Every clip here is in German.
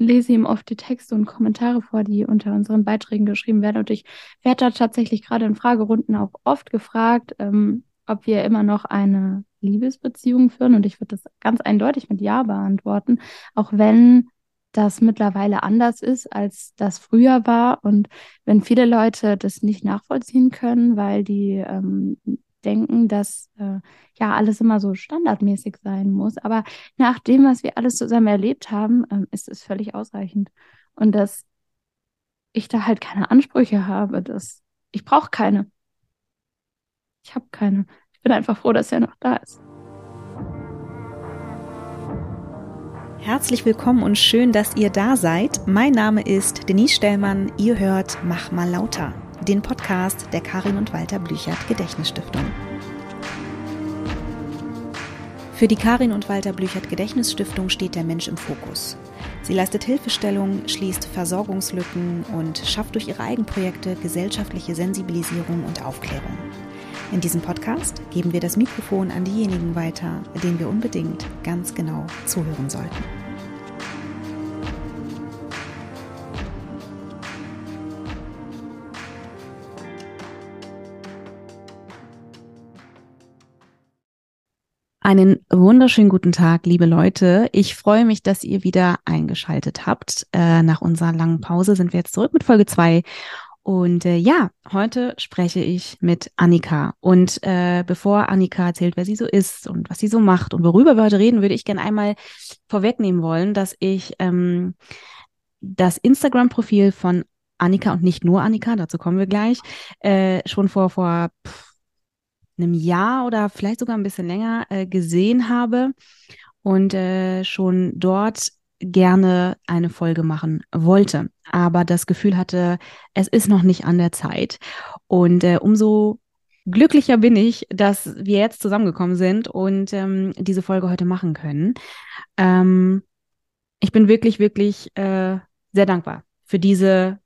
lese ihm oft die Texte und Kommentare vor, die unter unseren Beiträgen geschrieben werden. Und ich werde da tatsächlich gerade in Fragerunden auch oft gefragt, ähm, ob wir immer noch eine Liebesbeziehung führen. Und ich würde das ganz eindeutig mit Ja beantworten, auch wenn das mittlerweile anders ist, als das früher war. Und wenn viele Leute das nicht nachvollziehen können, weil die ähm, denken, dass äh, ja alles immer so standardmäßig sein muss. Aber nach dem, was wir alles zusammen erlebt haben, ähm, ist es völlig ausreichend. Und dass ich da halt keine Ansprüche habe, dass ich brauche keine. Ich habe keine. Ich bin einfach froh, dass er noch da ist. Herzlich willkommen und schön, dass ihr da seid. Mein Name ist Denise Stellmann. Ihr hört Mach mal lauter, den Podcast der Karin und Walter Blüchert Gedächtnisstiftung. Für die Karin und Walter Blüchert Gedächtnisstiftung steht der Mensch im Fokus. Sie leistet Hilfestellung, schließt Versorgungslücken und schafft durch ihre Eigenprojekte gesellschaftliche Sensibilisierung und Aufklärung. In diesem Podcast geben wir das Mikrofon an diejenigen weiter, denen wir unbedingt ganz genau zuhören sollten. Einen wunderschönen guten Tag, liebe Leute. Ich freue mich, dass ihr wieder eingeschaltet habt. Äh, nach unserer langen Pause sind wir jetzt zurück mit Folge zwei und äh, ja, heute spreche ich mit Annika. Und äh, bevor Annika erzählt, wer sie so ist und was sie so macht und worüber wir heute reden, würde ich gerne einmal vorwegnehmen wollen, dass ich ähm, das Instagram-Profil von Annika und nicht nur Annika, dazu kommen wir gleich, äh, schon vor, vor pff, einem Jahr oder vielleicht sogar ein bisschen länger äh, gesehen habe und äh, schon dort gerne eine Folge machen wollte, aber das Gefühl hatte, es ist noch nicht an der Zeit. Und äh, umso glücklicher bin ich, dass wir jetzt zusammengekommen sind und ähm, diese Folge heute machen können. Ähm, ich bin wirklich, wirklich äh, sehr dankbar für diese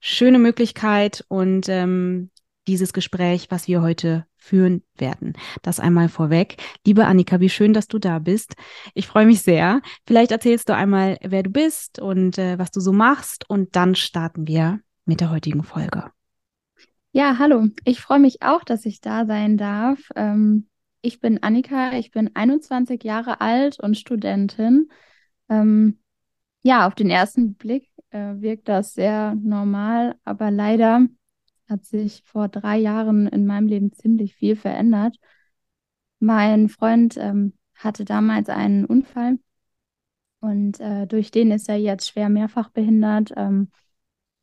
schöne Möglichkeit und ähm, dieses Gespräch, was wir heute führen werden. Das einmal vorweg. Liebe Annika, wie schön, dass du da bist. Ich freue mich sehr. Vielleicht erzählst du einmal, wer du bist und äh, was du so machst und dann starten wir mit der heutigen Folge. Ja, hallo. Ich freue mich auch, dass ich da sein darf. Ähm, ich bin Annika, ich bin 21 Jahre alt und Studentin. Ähm, ja, auf den ersten Blick äh, wirkt das sehr normal, aber leider hat sich vor drei Jahren in meinem Leben ziemlich viel verändert. Mein Freund ähm, hatte damals einen Unfall und äh, durch den ist er jetzt schwer mehrfach behindert ähm,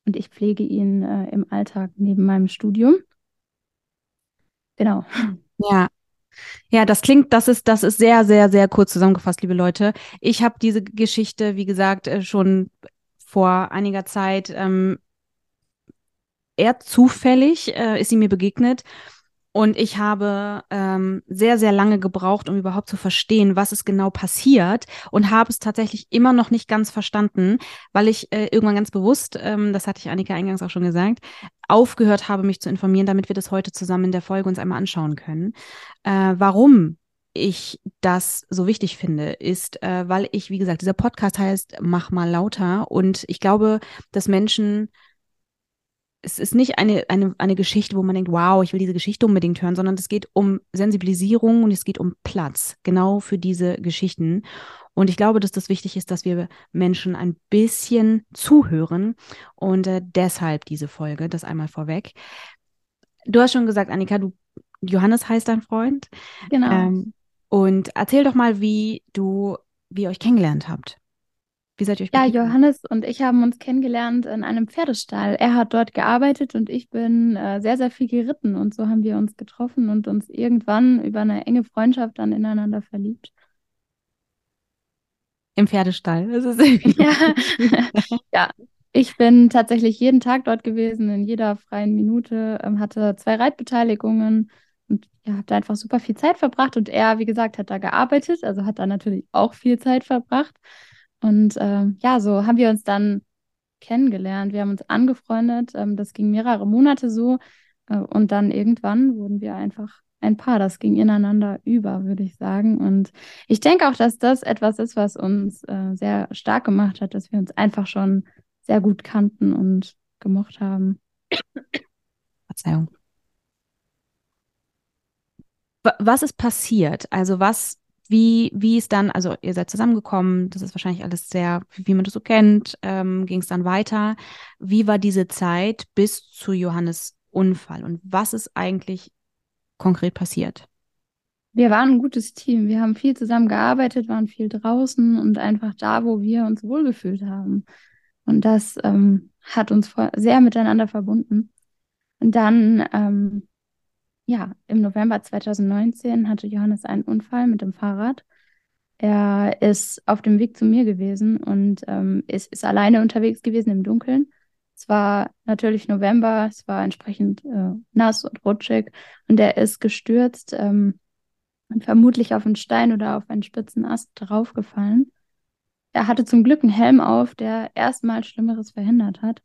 und ich pflege ihn äh, im Alltag neben meinem Studium. Genau. Ja, ja, das klingt, das ist, das ist sehr, sehr, sehr kurz zusammengefasst, liebe Leute. Ich habe diese Geschichte, wie gesagt, äh, schon vor einiger Zeit ähm, eher zufällig äh, ist sie mir begegnet. Und ich habe ähm, sehr, sehr lange gebraucht, um überhaupt zu verstehen, was es genau passiert und habe es tatsächlich immer noch nicht ganz verstanden, weil ich äh, irgendwann ganz bewusst, ähm, das hatte ich Annika eingangs auch schon gesagt, aufgehört habe, mich zu informieren, damit wir das heute zusammen in der Folge uns einmal anschauen können. Äh, warum ich das so wichtig finde, ist, äh, weil ich, wie gesagt, dieser Podcast heißt Mach mal lauter und ich glaube, dass Menschen es ist nicht eine, eine, eine Geschichte, wo man denkt, wow, ich will diese Geschichte unbedingt hören, sondern es geht um Sensibilisierung und es geht um Platz, genau für diese Geschichten. Und ich glaube, dass das wichtig ist, dass wir Menschen ein bisschen zuhören und äh, deshalb diese Folge, das einmal vorweg. Du hast schon gesagt, Annika, du, Johannes heißt dein Freund. Genau. Ähm, und erzähl doch mal, wie du, wie ihr euch kennengelernt habt. Wie seid ihr euch Ja, Johannes und ich haben uns kennengelernt in einem Pferdestall. Er hat dort gearbeitet und ich bin äh, sehr, sehr viel geritten. Und so haben wir uns getroffen und uns irgendwann über eine enge Freundschaft dann ineinander verliebt. Im Pferdestall. Das ist ja. ja, ich bin tatsächlich jeden Tag dort gewesen, in jeder freien Minute, ähm, hatte zwei Reitbeteiligungen und ja, habe da einfach super viel Zeit verbracht. Und er, wie gesagt, hat da gearbeitet, also hat da natürlich auch viel Zeit verbracht. Und äh, ja, so haben wir uns dann kennengelernt. Wir haben uns angefreundet. Ähm, das ging mehrere Monate so. Äh, und dann irgendwann wurden wir einfach ein Paar. Das ging ineinander über, würde ich sagen. Und ich denke auch, dass das etwas ist, was uns äh, sehr stark gemacht hat, dass wir uns einfach schon sehr gut kannten und gemocht haben. Verzeihung. Was ist passiert? Also was, wie, wie ist dann, also ihr seid zusammengekommen, das ist wahrscheinlich alles sehr, wie man das so kennt, ähm, ging es dann weiter. Wie war diese Zeit bis zu Johannes Unfall und was ist eigentlich konkret passiert? Wir waren ein gutes Team. Wir haben viel zusammen gearbeitet, waren viel draußen und einfach da, wo wir uns wohlgefühlt haben. Und das ähm, hat uns sehr miteinander verbunden. Und dann, ähm, ja, im November 2019 hatte Johannes einen Unfall mit dem Fahrrad. Er ist auf dem Weg zu mir gewesen und ähm, ist, ist alleine unterwegs gewesen im Dunkeln. Es war natürlich November, es war entsprechend äh, nass und rutschig und er ist gestürzt ähm, und vermutlich auf einen Stein oder auf einen spitzen Ast draufgefallen. Er hatte zum Glück einen Helm auf, der erstmal Schlimmeres verhindert hat.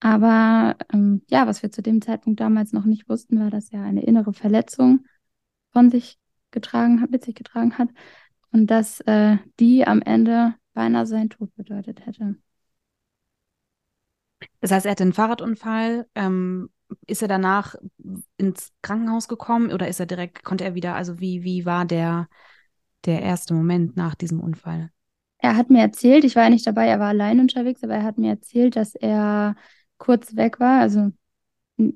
Aber ähm, ja, was wir zu dem Zeitpunkt damals noch nicht wussten, war, dass er eine innere Verletzung von sich getragen hat, mit sich getragen hat und dass äh, die am Ende beinahe seinen Tod bedeutet hätte. Das heißt, er hatte einen Fahrradunfall. Ähm, ist er danach ins Krankenhaus gekommen oder ist er direkt, konnte er wieder, also wie, wie war der, der erste Moment nach diesem Unfall? Er hat mir erzählt, ich war ja nicht dabei, er war allein unterwegs, aber er hat mir erzählt, dass er kurz weg war, also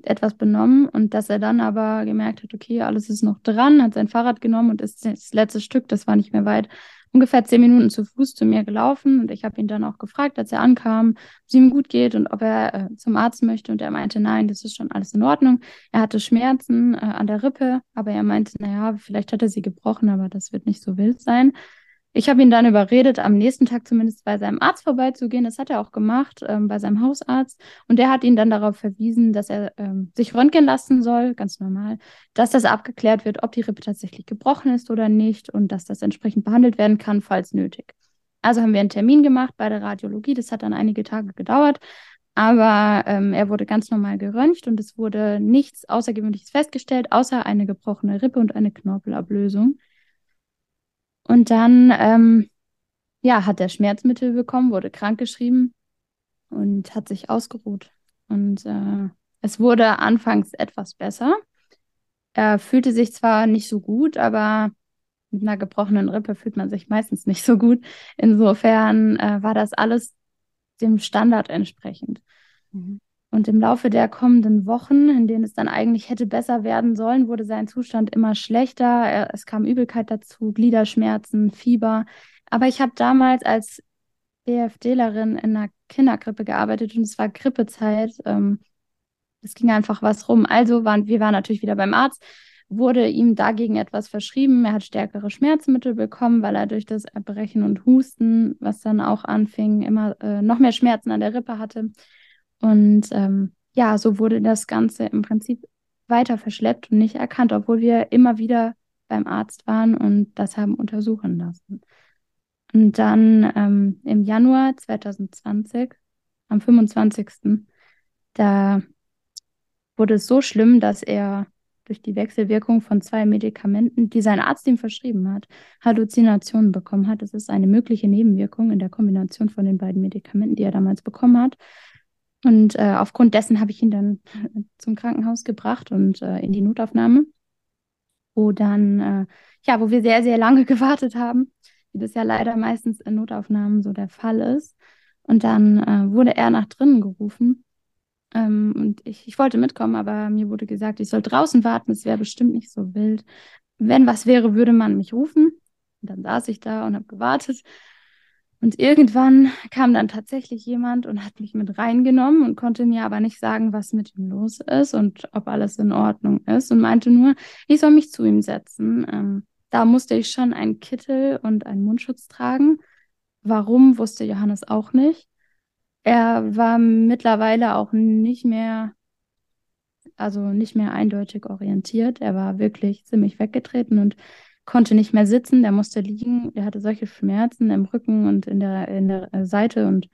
etwas benommen und dass er dann aber gemerkt hat, okay, alles ist noch dran, hat sein Fahrrad genommen und ist das letzte Stück, das war nicht mehr weit, ungefähr zehn Minuten zu Fuß zu mir gelaufen und ich habe ihn dann auch gefragt, als er ankam, ob es ihm gut geht und ob er äh, zum Arzt möchte und er meinte, nein, das ist schon alles in Ordnung. Er hatte Schmerzen äh, an der Rippe, aber er meinte, naja, vielleicht hat er sie gebrochen, aber das wird nicht so wild sein. Ich habe ihn dann überredet, am nächsten Tag zumindest bei seinem Arzt vorbeizugehen. Das hat er auch gemacht, ähm, bei seinem Hausarzt. Und der hat ihn dann darauf verwiesen, dass er ähm, sich röntgen lassen soll, ganz normal, dass das abgeklärt wird, ob die Rippe tatsächlich gebrochen ist oder nicht und dass das entsprechend behandelt werden kann, falls nötig. Also haben wir einen Termin gemacht bei der Radiologie. Das hat dann einige Tage gedauert. Aber ähm, er wurde ganz normal geröntgt und es wurde nichts Außergewöhnliches festgestellt, außer eine gebrochene Rippe und eine Knorpelablösung. Und dann, ähm, ja, hat er Schmerzmittel bekommen, wurde krankgeschrieben und hat sich ausgeruht. Und äh, es wurde anfangs etwas besser. Er fühlte sich zwar nicht so gut, aber mit einer gebrochenen Rippe fühlt man sich meistens nicht so gut. Insofern äh, war das alles dem Standard entsprechend. Mhm. Und im Laufe der kommenden Wochen, in denen es dann eigentlich hätte besser werden sollen, wurde sein Zustand immer schlechter. Er, es kam Übelkeit dazu, Gliederschmerzen, Fieber. Aber ich habe damals als BFDlerin in einer Kinderkrippe gearbeitet und es war Grippezeit. Ähm, es ging einfach was rum. Also waren wir waren natürlich wieder beim Arzt, wurde ihm dagegen etwas verschrieben. Er hat stärkere Schmerzmittel bekommen, weil er durch das Erbrechen und Husten, was dann auch anfing, immer äh, noch mehr Schmerzen an der Rippe hatte. Und ähm, ja, so wurde das Ganze im Prinzip weiter verschleppt und nicht erkannt, obwohl wir immer wieder beim Arzt waren und das haben untersuchen lassen. Und dann ähm, im Januar 2020, am 25. da wurde es so schlimm, dass er durch die Wechselwirkung von zwei Medikamenten, die sein Arzt ihm verschrieben hat, Halluzinationen bekommen hat. Das ist eine mögliche Nebenwirkung in der Kombination von den beiden Medikamenten, die er damals bekommen hat. Und äh, aufgrund dessen habe ich ihn dann zum Krankenhaus gebracht und äh, in die Notaufnahme, wo dann, äh, ja, wo wir sehr, sehr lange gewartet haben, wie das ja leider meistens in Notaufnahmen so der Fall ist. Und dann äh, wurde er nach drinnen gerufen. Ähm, und ich, ich wollte mitkommen, aber mir wurde gesagt, ich soll draußen warten, es wäre bestimmt nicht so wild. Wenn was wäre, würde man mich rufen. Und dann saß ich da und habe gewartet. Und irgendwann kam dann tatsächlich jemand und hat mich mit reingenommen und konnte mir aber nicht sagen, was mit ihm los ist und ob alles in Ordnung ist und meinte nur, ich soll mich zu ihm setzen. Ähm, da musste ich schon einen Kittel und einen Mundschutz tragen. Warum, wusste Johannes auch nicht. Er war mittlerweile auch nicht mehr, also nicht mehr eindeutig orientiert. Er war wirklich ziemlich weggetreten und konnte nicht mehr sitzen, der musste liegen, der hatte solche Schmerzen im Rücken und in der, in der äh, Seite und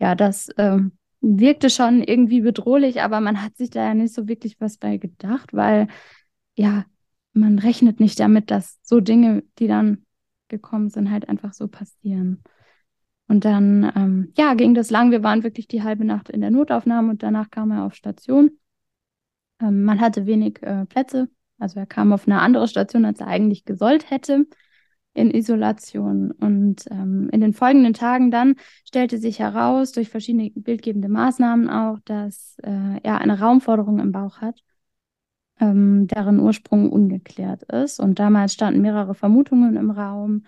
ja, das ähm, wirkte schon irgendwie bedrohlich, aber man hat sich da ja nicht so wirklich was bei gedacht, weil ja, man rechnet nicht damit, dass so Dinge, die dann gekommen sind, halt einfach so passieren. Und dann, ähm, ja, ging das lang. Wir waren wirklich die halbe Nacht in der Notaufnahme und danach kam er auf Station. Ähm, man hatte wenig äh, Plätze. Also er kam auf eine andere Station, als er eigentlich gesollt hätte, in Isolation. Und ähm, in den folgenden Tagen dann stellte sich heraus, durch verschiedene bildgebende Maßnahmen auch, dass äh, er eine Raumforderung im Bauch hat ähm, deren Ursprung ungeklärt ist. Und damals standen mehrere Vermutungen im Raum,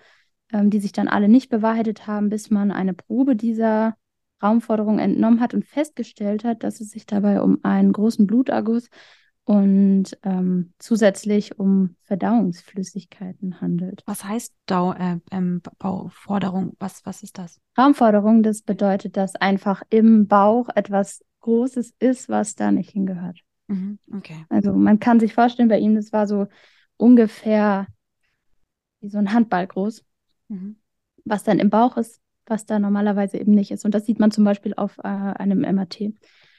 ähm, die sich dann alle nicht bewahrheitet haben, bis man eine Probe dieser Raumforderung entnommen hat und festgestellt hat, dass es sich dabei um einen großen Bluterguss und ähm, zusätzlich um Verdauungsflüssigkeiten handelt. Was heißt Dau äh, ähm, Bauforderung? Was, was ist das? Raumforderung, das bedeutet, dass einfach im Bauch etwas Großes ist, was da nicht hingehört. Mhm, okay. Also man kann sich vorstellen, bei ihm, das war so ungefähr wie so ein Handball groß, mhm. was dann im Bauch ist, was da normalerweise eben nicht ist. Und das sieht man zum Beispiel auf äh, einem MRT.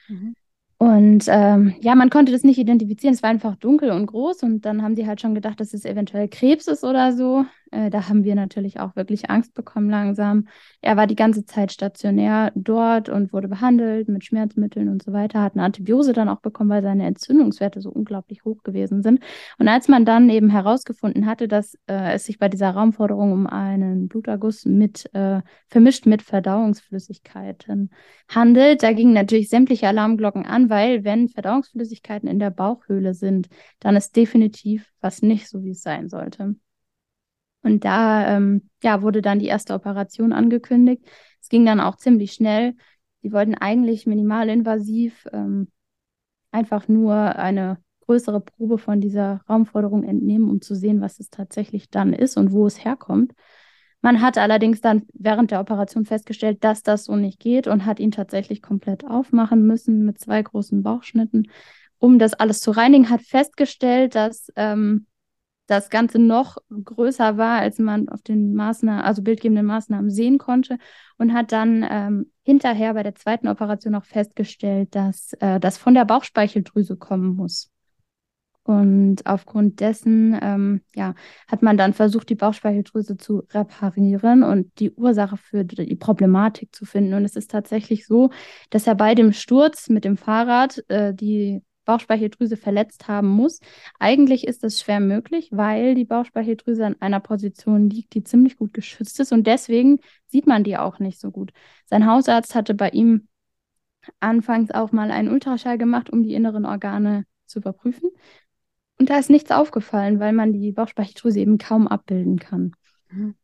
Mhm. Und ähm, ja, man konnte das nicht identifizieren. Es war einfach dunkel und groß. Und dann haben sie halt schon gedacht, dass es eventuell Krebs ist oder so. Äh, da haben wir natürlich auch wirklich Angst bekommen langsam. Er war die ganze Zeit stationär dort und wurde behandelt mit Schmerzmitteln und so weiter. Hat eine Antibiose dann auch bekommen, weil seine Entzündungswerte so unglaublich hoch gewesen sind. Und als man dann eben herausgefunden hatte, dass äh, es sich bei dieser Raumforderung um einen Bluterguss mit äh, vermischt mit Verdauungsflüssigkeiten handelt, da gingen natürlich sämtliche Alarmglocken an weil wenn Verdauungsflüssigkeiten in der Bauchhöhle sind, dann ist definitiv was nicht so, wie es sein sollte. Und da ähm, ja, wurde dann die erste Operation angekündigt. Es ging dann auch ziemlich schnell. Sie wollten eigentlich minimalinvasiv ähm, einfach nur eine größere Probe von dieser Raumforderung entnehmen, um zu sehen, was es tatsächlich dann ist und wo es herkommt. Man hat allerdings dann während der Operation festgestellt, dass das so nicht geht und hat ihn tatsächlich komplett aufmachen müssen mit zwei großen Bauchschnitten, um das alles zu reinigen. Hat festgestellt, dass ähm, das Ganze noch größer war, als man auf den Maßnahmen, also bildgebenden Maßnahmen sehen konnte und hat dann ähm, hinterher bei der zweiten Operation auch festgestellt, dass äh, das von der Bauchspeicheldrüse kommen muss. Und aufgrund dessen ähm, ja, hat man dann versucht, die Bauchspeicheldrüse zu reparieren und die Ursache für die Problematik zu finden. Und es ist tatsächlich so, dass er bei dem Sturz mit dem Fahrrad äh, die Bauchspeicheldrüse verletzt haben muss. Eigentlich ist das schwer möglich, weil die Bauchspeicheldrüse an einer Position liegt, die ziemlich gut geschützt ist und deswegen sieht man die auch nicht so gut. Sein Hausarzt hatte bei ihm anfangs auch mal einen Ultraschall gemacht, um die inneren Organe zu überprüfen. Und da ist nichts aufgefallen, weil man die Bauchspeicheldrüse eben kaum abbilden kann. Mhm.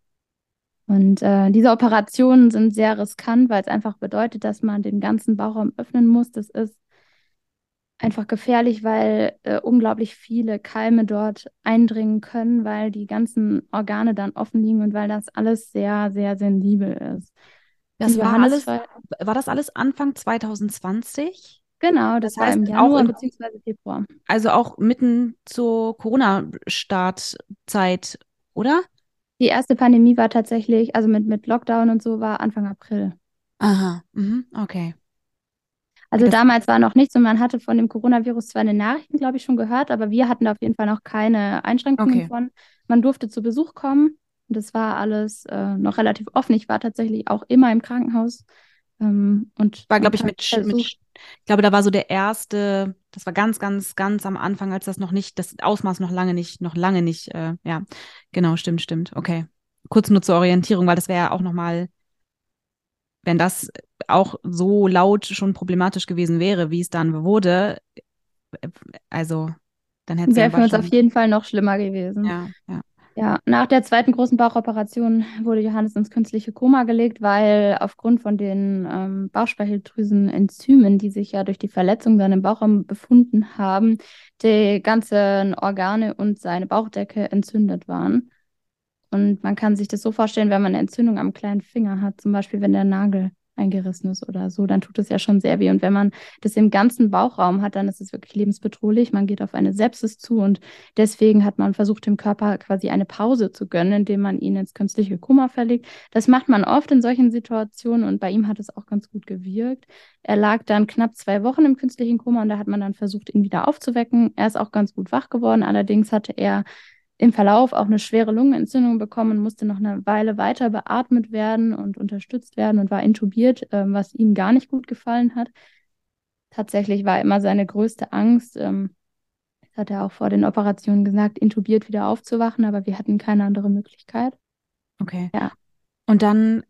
Und äh, diese Operationen sind sehr riskant, weil es einfach bedeutet, dass man den ganzen Bauchraum öffnen muss. Das ist einfach gefährlich, weil äh, unglaublich viele Keime dort eindringen können, weil die ganzen Organe dann offen liegen und weil das alles sehr, sehr sensibel ist. Das war, alles, war das alles Anfang 2020? Genau, das, das heißt, war im Januar bzw. Februar. Also auch mitten zur Corona-Startzeit, oder? Die erste Pandemie war tatsächlich, also mit, mit Lockdown und so, war Anfang April. Aha, mhm. okay. Also das damals war noch nichts und man hatte von dem Coronavirus zwar in den Nachrichten, glaube ich, schon gehört, aber wir hatten da auf jeden Fall noch keine Einschränkungen okay. von. Man durfte zu Besuch kommen und das war alles äh, noch relativ offen. Ich war tatsächlich auch immer im Krankenhaus ähm, und war, glaube ich, mit, mit, ich glaube, da war so der erste, das war ganz, ganz, ganz am Anfang, als das noch nicht, das Ausmaß noch lange nicht, noch lange nicht, äh, ja, genau, stimmt, stimmt, okay. Kurz nur zur Orientierung, weil das wäre ja auch nochmal, wenn das auch so laut schon problematisch gewesen wäre, wie es dann wurde, also dann hätte es Wäre für uns auf jeden Fall noch schlimmer gewesen. Ja, ja. Ja, nach der zweiten großen Bauchoperation wurde Johannes ins künstliche Koma gelegt, weil aufgrund von den ähm, Bauchspeicheldrüsenenzymen, die sich ja durch die Verletzung dann im Bauchraum befunden haben, die ganzen Organe und seine Bauchdecke entzündet waren. Und man kann sich das so vorstellen, wenn man eine Entzündung am kleinen Finger hat, zum Beispiel wenn der Nagel eingerissen ist oder so, dann tut es ja schon sehr weh. Und wenn man das im ganzen Bauchraum hat, dann ist es wirklich lebensbedrohlich. Man geht auf eine Sepsis zu und deswegen hat man versucht, dem Körper quasi eine Pause zu gönnen, indem man ihn ins künstliche Koma verlegt. Das macht man oft in solchen Situationen und bei ihm hat es auch ganz gut gewirkt. Er lag dann knapp zwei Wochen im künstlichen Koma und da hat man dann versucht, ihn wieder aufzuwecken. Er ist auch ganz gut wach geworden. Allerdings hatte er im Verlauf auch eine schwere Lungenentzündung bekommen, musste noch eine Weile weiter beatmet werden und unterstützt werden und war intubiert, äh, was ihm gar nicht gut gefallen hat. Tatsächlich war immer seine größte Angst, ähm, das hat er auch vor den Operationen gesagt, intubiert wieder aufzuwachen, aber wir hatten keine andere Möglichkeit. Okay. Ja. Und dann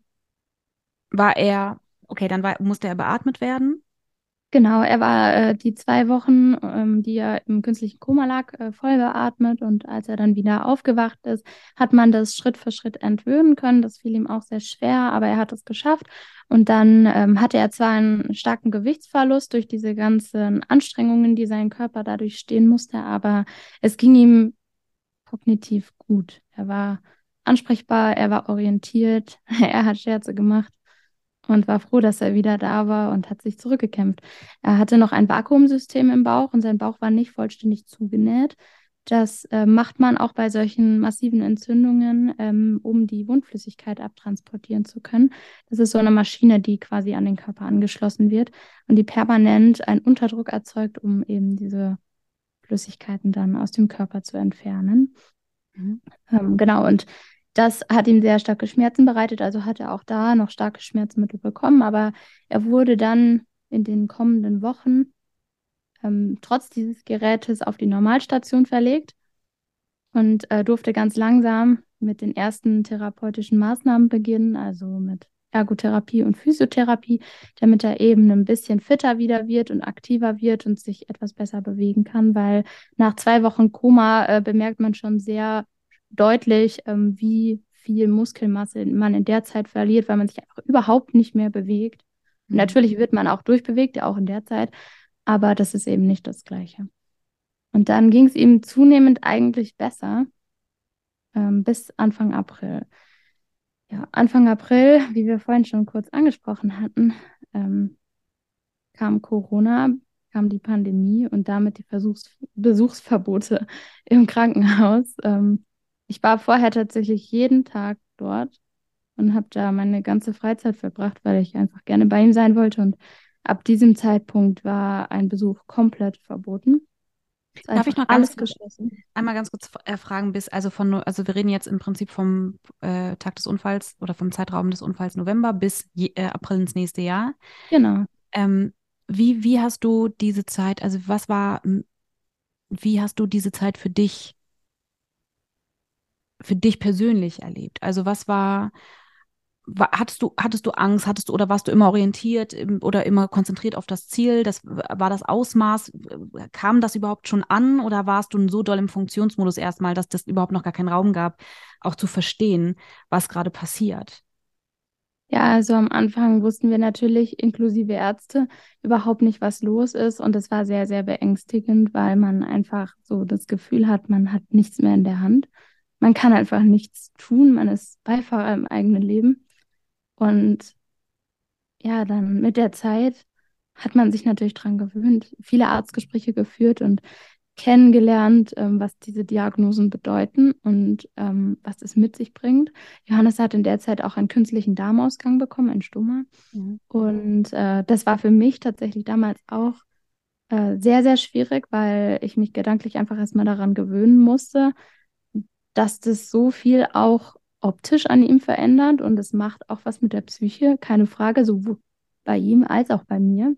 war er, okay, dann war, musste er beatmet werden. Genau, er war äh, die zwei Wochen, ähm, die er im künstlichen Koma lag, äh, voll beatmet und als er dann wieder aufgewacht ist, hat man das Schritt für Schritt entwöhnen können. Das fiel ihm auch sehr schwer, aber er hat es geschafft. Und dann ähm, hatte er zwar einen starken Gewichtsverlust durch diese ganzen Anstrengungen, die sein Körper dadurch stehen musste, aber es ging ihm kognitiv gut. Er war ansprechbar, er war orientiert, er hat Scherze gemacht und war froh, dass er wieder da war und hat sich zurückgekämpft. Er hatte noch ein Vakuumsystem im Bauch und sein Bauch war nicht vollständig zugenäht. Das äh, macht man auch bei solchen massiven Entzündungen, ähm, um die Wundflüssigkeit abtransportieren zu können. Das ist so eine Maschine, die quasi an den Körper angeschlossen wird und die permanent einen Unterdruck erzeugt, um eben diese Flüssigkeiten dann aus dem Körper zu entfernen. Mhm. Ähm, genau, und das hat ihm sehr starke Schmerzen bereitet, also hat er auch da noch starke Schmerzmittel bekommen, aber er wurde dann in den kommenden Wochen ähm, trotz dieses Gerätes auf die Normalstation verlegt und äh, durfte ganz langsam mit den ersten therapeutischen Maßnahmen beginnen, also mit Ergotherapie und Physiotherapie, damit er eben ein bisschen fitter wieder wird und aktiver wird und sich etwas besser bewegen kann, weil nach zwei Wochen Koma äh, bemerkt man schon sehr deutlich, ähm, wie viel Muskelmasse man in der Zeit verliert, weil man sich einfach überhaupt nicht mehr bewegt. Mhm. Natürlich wird man auch durchbewegt, auch in der Zeit, aber das ist eben nicht das Gleiche. Und dann ging es ihm zunehmend eigentlich besser ähm, bis Anfang April. Ja, Anfang April, wie wir vorhin schon kurz angesprochen hatten, ähm, kam Corona, kam die Pandemie und damit die Versuchs Besuchsverbote im Krankenhaus. Ähm, ich war vorher tatsächlich jeden Tag dort und habe da meine ganze Freizeit verbracht, weil ich einfach gerne bei ihm sein wollte. Und ab diesem Zeitpunkt war ein Besuch komplett verboten. Darf ich noch alles geschlossen? Einmal ganz kurz äh, fragen, bis, also von, also wir reden jetzt im Prinzip vom äh, Tag des Unfalls oder vom Zeitraum des Unfalls November bis je, äh, April ins nächste Jahr. Genau. Ähm, wie, wie hast du diese Zeit, also was war, wie hast du diese Zeit für dich für dich persönlich erlebt? Also was war, war, hattest du, hattest du Angst, hattest du oder warst du immer orientiert oder immer konzentriert auf das Ziel? Das war das Ausmaß, kam das überhaupt schon an oder warst du so doll im Funktionsmodus erstmal, dass das überhaupt noch gar keinen Raum gab, auch zu verstehen, was gerade passiert? Ja, also am Anfang wussten wir natürlich, inklusive Ärzte, überhaupt nicht, was los ist. Und es war sehr, sehr beängstigend, weil man einfach so das Gefühl hat, man hat nichts mehr in der Hand man kann einfach nichts tun, man ist Beifahrer im eigenen Leben. Und ja, dann mit der Zeit hat man sich natürlich daran gewöhnt, viele Arztgespräche geführt und kennengelernt, ähm, was diese Diagnosen bedeuten und ähm, was es mit sich bringt. Johannes hat in der Zeit auch einen künstlichen Darmausgang bekommen, einen Stummer. Mhm. Und äh, das war für mich tatsächlich damals auch äh, sehr, sehr schwierig, weil ich mich gedanklich einfach erstmal daran gewöhnen musste, dass das so viel auch optisch an ihm verändert und es macht auch was mit der Psyche, keine Frage, sowohl bei ihm als auch bei mir.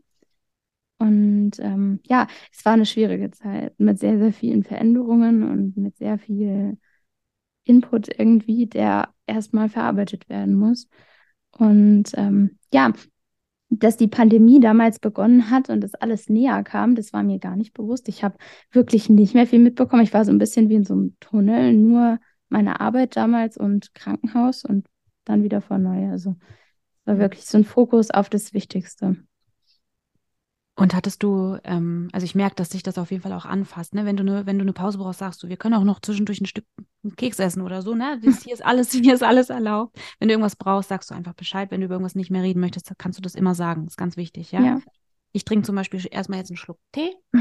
Und ähm, ja, es war eine schwierige Zeit mit sehr, sehr vielen Veränderungen und mit sehr viel Input irgendwie, der erstmal verarbeitet werden muss. Und ähm, ja, dass die Pandemie damals begonnen hat und das alles näher kam, das war mir gar nicht bewusst. Ich habe wirklich nicht mehr viel mitbekommen. Ich war so ein bisschen wie in so einem Tunnel, nur meine Arbeit damals und Krankenhaus und dann wieder vor neu. Also war wirklich so ein Fokus auf das Wichtigste. Und hattest du, ähm, also ich merke, dass sich das auf jeden Fall auch anfasst, ne? Wenn du eine, wenn du eine Pause brauchst, sagst du, wir können auch noch zwischendurch ein Stück Keks essen oder so, ne? Das, hier ist alles, hier ist alles erlaubt. Wenn du irgendwas brauchst, sagst du einfach Bescheid. Wenn du über irgendwas nicht mehr reden möchtest, kannst du das immer sagen. Das ist ganz wichtig, ja? ja. Ich trinke zum Beispiel erstmal jetzt einen Schluck Tee.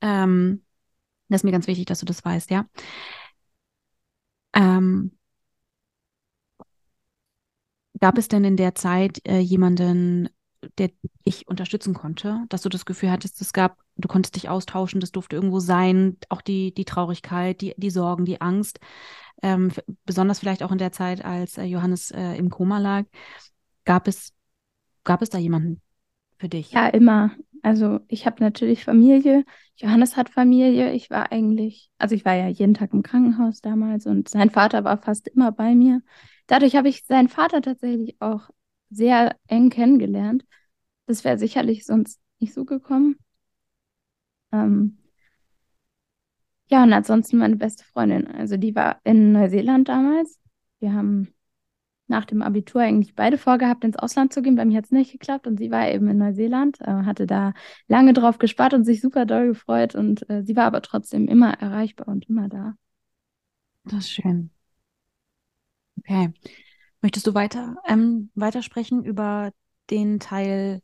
ähm, das ist mir ganz wichtig, dass du das weißt, ja. Ähm, Gab es denn in der Zeit äh, jemanden, der dich unterstützen konnte, dass du das Gefühl hattest, es gab, du konntest dich austauschen, das durfte irgendwo sein, auch die, die Traurigkeit, die, die Sorgen, die Angst, ähm, besonders vielleicht auch in der Zeit, als äh, Johannes äh, im Koma lag. Gab es, gab es da jemanden für dich? Ja, immer. Also ich habe natürlich Familie, Johannes hat Familie. Ich war eigentlich, also ich war ja jeden Tag im Krankenhaus damals und sein Vater war fast immer bei mir dadurch habe ich seinen Vater tatsächlich auch sehr eng kennengelernt. Das wäre sicherlich sonst nicht so gekommen. Ähm, ja, und ansonsten meine beste Freundin. Also die war in Neuseeland damals. Wir haben nach dem Abitur eigentlich beide vorgehabt, ins Ausland zu gehen. Bei mir hat es nicht geklappt und sie war eben in Neuseeland, äh, hatte da lange drauf gespart und sich super doll gefreut. Und äh, sie war aber trotzdem immer erreichbar und immer da. Das ist schön. Okay. Möchtest du weiter ähm, weitersprechen über den Teil,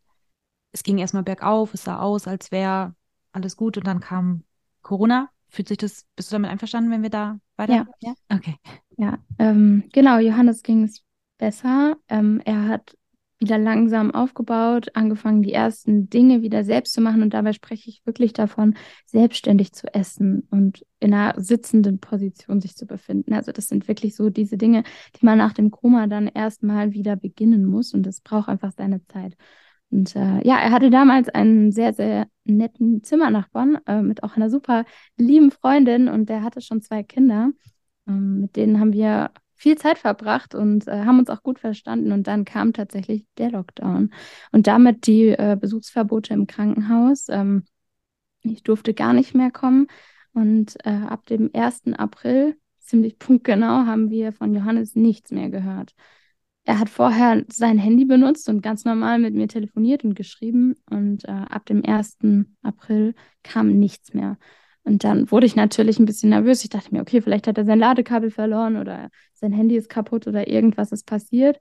es ging erstmal bergauf, es sah aus, als wäre alles gut und dann kam Corona. Fühlt sich das, bist du damit einverstanden, wenn wir da weiter? Ja. ja? Okay. Ja, ähm, genau, Johannes ging es besser. Ähm, er hat wieder langsam aufgebaut, angefangen, die ersten Dinge wieder selbst zu machen. Und dabei spreche ich wirklich davon, selbstständig zu essen und in einer sitzenden Position sich zu befinden. Also das sind wirklich so diese Dinge, die man nach dem Koma dann erstmal wieder beginnen muss. Und das braucht einfach seine Zeit. Und äh, ja, er hatte damals einen sehr, sehr netten Zimmernachbarn äh, mit auch einer super lieben Freundin und der hatte schon zwei Kinder. Ähm, mit denen haben wir viel Zeit verbracht und äh, haben uns auch gut verstanden. Und dann kam tatsächlich der Lockdown und damit die äh, Besuchsverbote im Krankenhaus. Ähm, ich durfte gar nicht mehr kommen. Und äh, ab dem 1. April, ziemlich punktgenau, haben wir von Johannes nichts mehr gehört. Er hat vorher sein Handy benutzt und ganz normal mit mir telefoniert und geschrieben. Und äh, ab dem 1. April kam nichts mehr. Und dann wurde ich natürlich ein bisschen nervös. Ich dachte mir, okay, vielleicht hat er sein Ladekabel verloren oder sein Handy ist kaputt oder irgendwas ist passiert.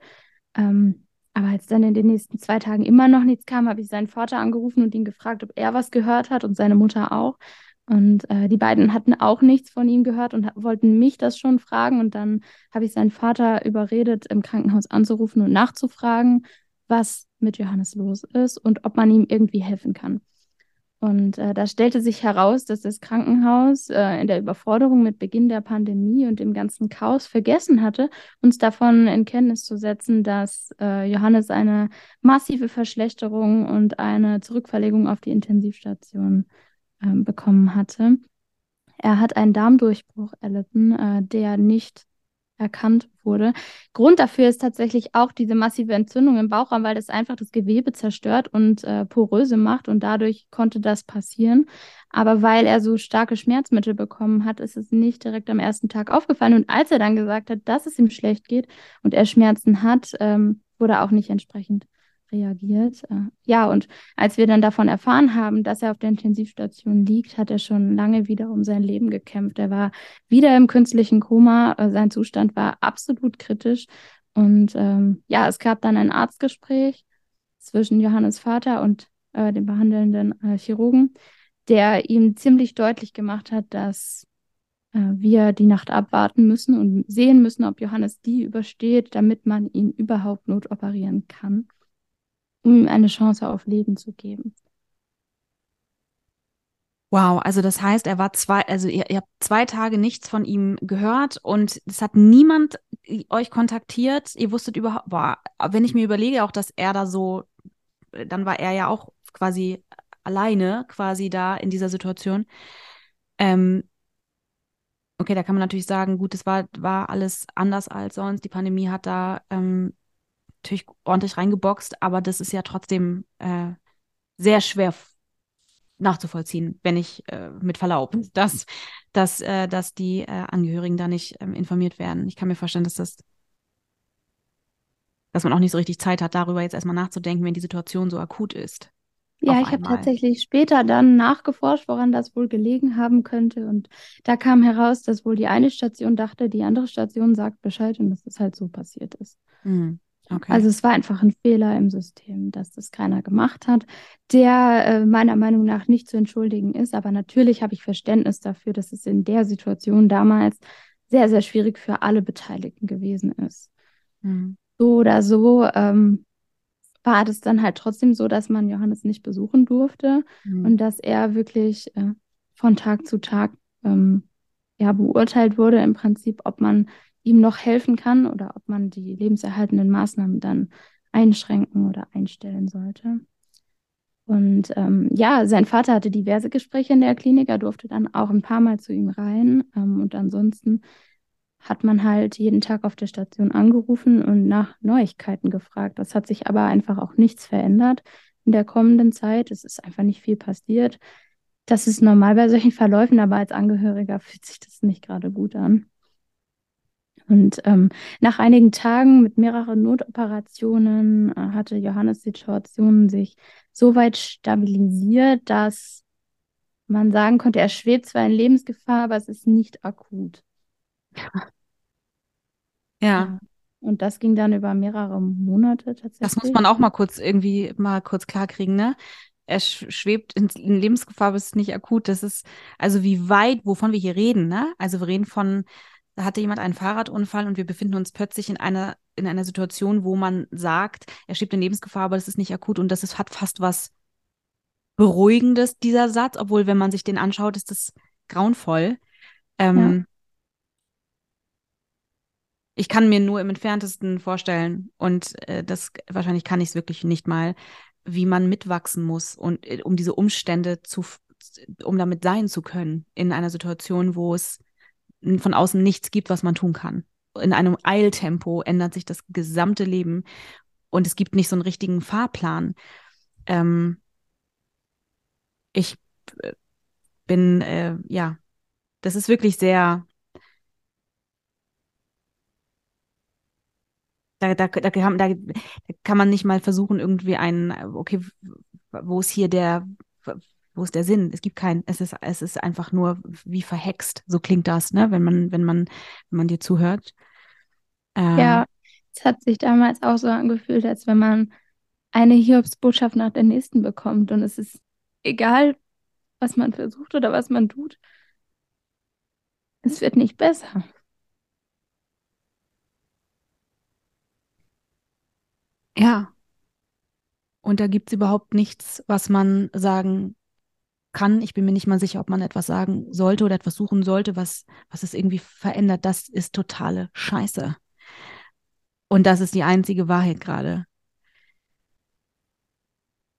Ähm, aber als dann in den nächsten zwei Tagen immer noch nichts kam, habe ich seinen Vater angerufen und ihn gefragt, ob er was gehört hat und seine Mutter auch. Und äh, die beiden hatten auch nichts von ihm gehört und wollten mich das schon fragen. Und dann habe ich seinen Vater überredet, im Krankenhaus anzurufen und nachzufragen, was mit Johannes los ist und ob man ihm irgendwie helfen kann. Und äh, da stellte sich heraus, dass das Krankenhaus äh, in der Überforderung mit Beginn der Pandemie und dem ganzen Chaos vergessen hatte, uns davon in Kenntnis zu setzen, dass äh, Johannes eine massive Verschlechterung und eine Zurückverlegung auf die Intensivstation ähm, bekommen hatte. Er hat einen Darmdurchbruch erlitten, äh, der nicht erkannt wurde. Grund dafür ist tatsächlich auch diese massive Entzündung im Bauchraum, weil das einfach das Gewebe zerstört und äh, poröse macht und dadurch konnte das passieren. Aber weil er so starke Schmerzmittel bekommen hat, ist es nicht direkt am ersten Tag aufgefallen. Und als er dann gesagt hat, dass es ihm schlecht geht und er Schmerzen hat, ähm, wurde auch nicht entsprechend reagiert. Äh, ja, und als wir dann davon erfahren haben, dass er auf der Intensivstation liegt, hat er schon lange wieder um sein Leben gekämpft. Er war wieder im künstlichen Koma. Äh, sein Zustand war absolut kritisch. Und ähm, ja, es gab dann ein Arztgespräch zwischen Johannes Vater und äh, dem behandelnden äh, Chirurgen, der ihm ziemlich deutlich gemacht hat, dass äh, wir die Nacht abwarten müssen und sehen müssen, ob Johannes die übersteht, damit man ihn überhaupt notoperieren kann um ihm eine Chance auf Leben zu geben. Wow, also das heißt, er war zwei, also ihr, ihr habt zwei Tage nichts von ihm gehört und es hat niemand euch kontaktiert. Ihr wusstet überhaupt, boah, wenn ich mir überlege, auch dass er da so, dann war er ja auch quasi alleine, quasi da in dieser Situation. Ähm, okay, da kann man natürlich sagen, gut, es war, war alles anders als sonst. Die Pandemie hat da ähm, natürlich ordentlich reingeboxt, aber das ist ja trotzdem äh, sehr schwer nachzuvollziehen, wenn ich äh, mit Verlaub, dass, dass, äh, dass die äh, Angehörigen da nicht ähm, informiert werden. Ich kann mir vorstellen, dass das dass man auch nicht so richtig Zeit hat, darüber jetzt erstmal nachzudenken, wenn die Situation so akut ist. Ja, ich habe tatsächlich später dann nachgeforscht, woran das wohl gelegen haben könnte. Und da kam heraus, dass wohl die eine Station dachte, die andere Station sagt Bescheid und dass das halt so passiert ist. Hm, okay. Also es war einfach ein Fehler im System, dass das keiner gemacht hat, der äh, meiner Meinung nach nicht zu entschuldigen ist. Aber natürlich habe ich Verständnis dafür, dass es in der Situation damals sehr, sehr schwierig für alle Beteiligten gewesen ist. Hm. So oder so ähm, war das dann halt trotzdem so, dass man Johannes nicht besuchen durfte Mhm. und dass er wirklich äh, von Tag zu Tag ähm, ja, beurteilt wurde, im Prinzip, ob man ihm noch helfen kann oder ob man die lebenserhaltenden Maßnahmen dann einschränken oder einstellen sollte. Und ähm, ja, sein Vater hatte diverse Gespräche in der Klinik, er durfte dann auch ein paar Mal zu ihm rein. Ähm, und ansonsten hat man halt jeden Tag auf der Station angerufen und nach Neuigkeiten gefragt. Das hat sich aber einfach auch nichts verändert in der kommenden Zeit. Es ist einfach nicht viel passiert. Das ist normal bei solchen Verläufen, aber als Angehöriger fühlt sich das nicht gerade gut an. Und ähm, nach einigen Tagen mit mehreren Notoperationen äh, hatte Johannes Situation sich so weit stabilisiert, dass man sagen konnte, er schwebt zwar in Lebensgefahr, aber es ist nicht akut. Ja, Und das ging dann über mehrere Monate tatsächlich. das muss man auch mal kurz irgendwie mal kurz klarkriegen, ne? Er sch- schwebt in, in Lebensgefahr, aber es ist nicht akut. Das ist, also wie weit, wovon wir hier reden, ne? Also wir reden von, da hatte jemand einen Fahrradunfall und wir befinden uns plötzlich in einer, in einer Situation, wo man sagt, er schwebt in Lebensgefahr, aber das ist nicht akut und das ist, hat fast was Beruhigendes, dieser Satz, obwohl, wenn man sich den anschaut, ist das grauenvoll. Ähm, Ich kann mir nur im entferntesten vorstellen, und äh, das wahrscheinlich kann ich es wirklich nicht mal, wie man mitwachsen muss und äh, um diese Umstände zu, um damit sein zu können in einer Situation, wo es von außen nichts gibt, was man tun kann. In einem Eiltempo ändert sich das gesamte Leben und es gibt nicht so einen richtigen Fahrplan. Ähm, ich äh, bin, äh, ja, das ist wirklich sehr, Da, da, da, da, da kann man nicht mal versuchen, irgendwie einen, okay, wo ist hier der, wo ist der Sinn? Es gibt keinen, es ist, es ist einfach nur wie verhext. So klingt das, ne, wenn man, wenn man, wenn man dir zuhört. Ähm, Ja, es hat sich damals auch so angefühlt, als wenn man eine Hiobsbotschaft nach der nächsten bekommt. Und es ist egal, was man versucht oder was man tut, es wird nicht besser. ja. Und da gibt es überhaupt nichts, was man sagen kann. Ich bin mir nicht mal sicher, ob man etwas sagen sollte oder etwas suchen sollte, was, was es irgendwie verändert. Das ist totale Scheiße. Und das ist die einzige Wahrheit gerade.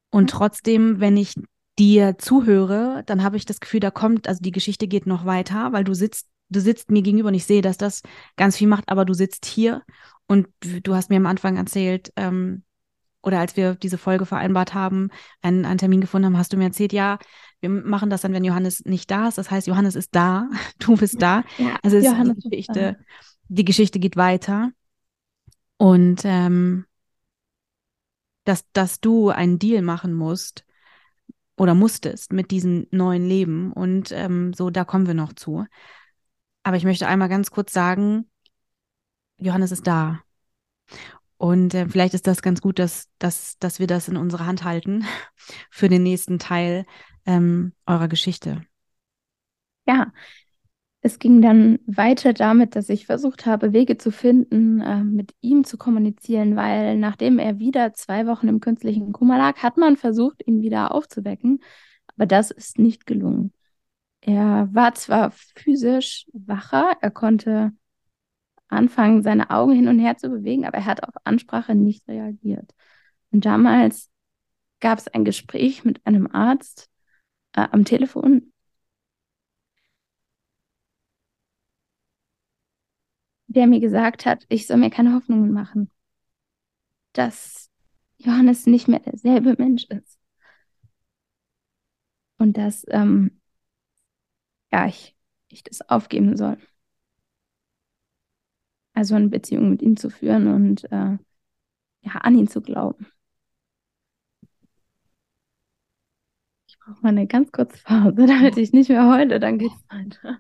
Und trotzdem, wenn ich dir zuhöre, dann habe ich das Gefühl, da kommt, also die Geschichte geht noch weiter, weil du sitzt, du sitzt mir gegenüber und ich sehe, dass das ganz viel macht, aber du sitzt hier und du hast mir am Anfang erzählt, ähm, oder als wir diese Folge vereinbart haben, einen, einen Termin gefunden haben, hast du mir erzählt, ja, wir machen das dann, wenn Johannes nicht da ist. Das heißt, Johannes ist da, du bist da. Ja, Also Johannes die ist Geschichte, die Geschichte geht weiter. Und ähm, dass, dass du einen Deal machen musst oder musstest mit diesem neuen Leben. Und ähm, so, da kommen wir noch zu. Aber ich möchte einmal ganz kurz sagen, Johannes ist da. Und äh, vielleicht ist das ganz gut, dass, dass, dass wir das in unsere Hand halten für den nächsten Teil ähm, eurer Geschichte. Ja, es ging dann weiter damit, dass ich versucht habe, Wege zu finden, äh, mit ihm zu kommunizieren, weil nachdem er wieder zwei Wochen im künstlichen Koma lag, hat man versucht, ihn wieder aufzuwecken, aber das ist nicht gelungen. Er war zwar physisch wacher, er konnte anfangen, seine Augen hin und her zu bewegen, aber er hat auf Ansprache nicht reagiert. Und damals gab es ein Gespräch mit einem Arzt äh, am Telefon, der mir gesagt hat, ich soll mir keine Hoffnungen machen, dass Johannes nicht mehr derselbe Mensch ist. Und dass ähm, ja, ich, ich das aufgeben soll. Also eine Beziehung mit ihm zu führen. Und äh, ja, an ihn zu glauben. Brauche mal eine ganz kurze Pause, damit ich nicht mehr heule, dann geht's weiter.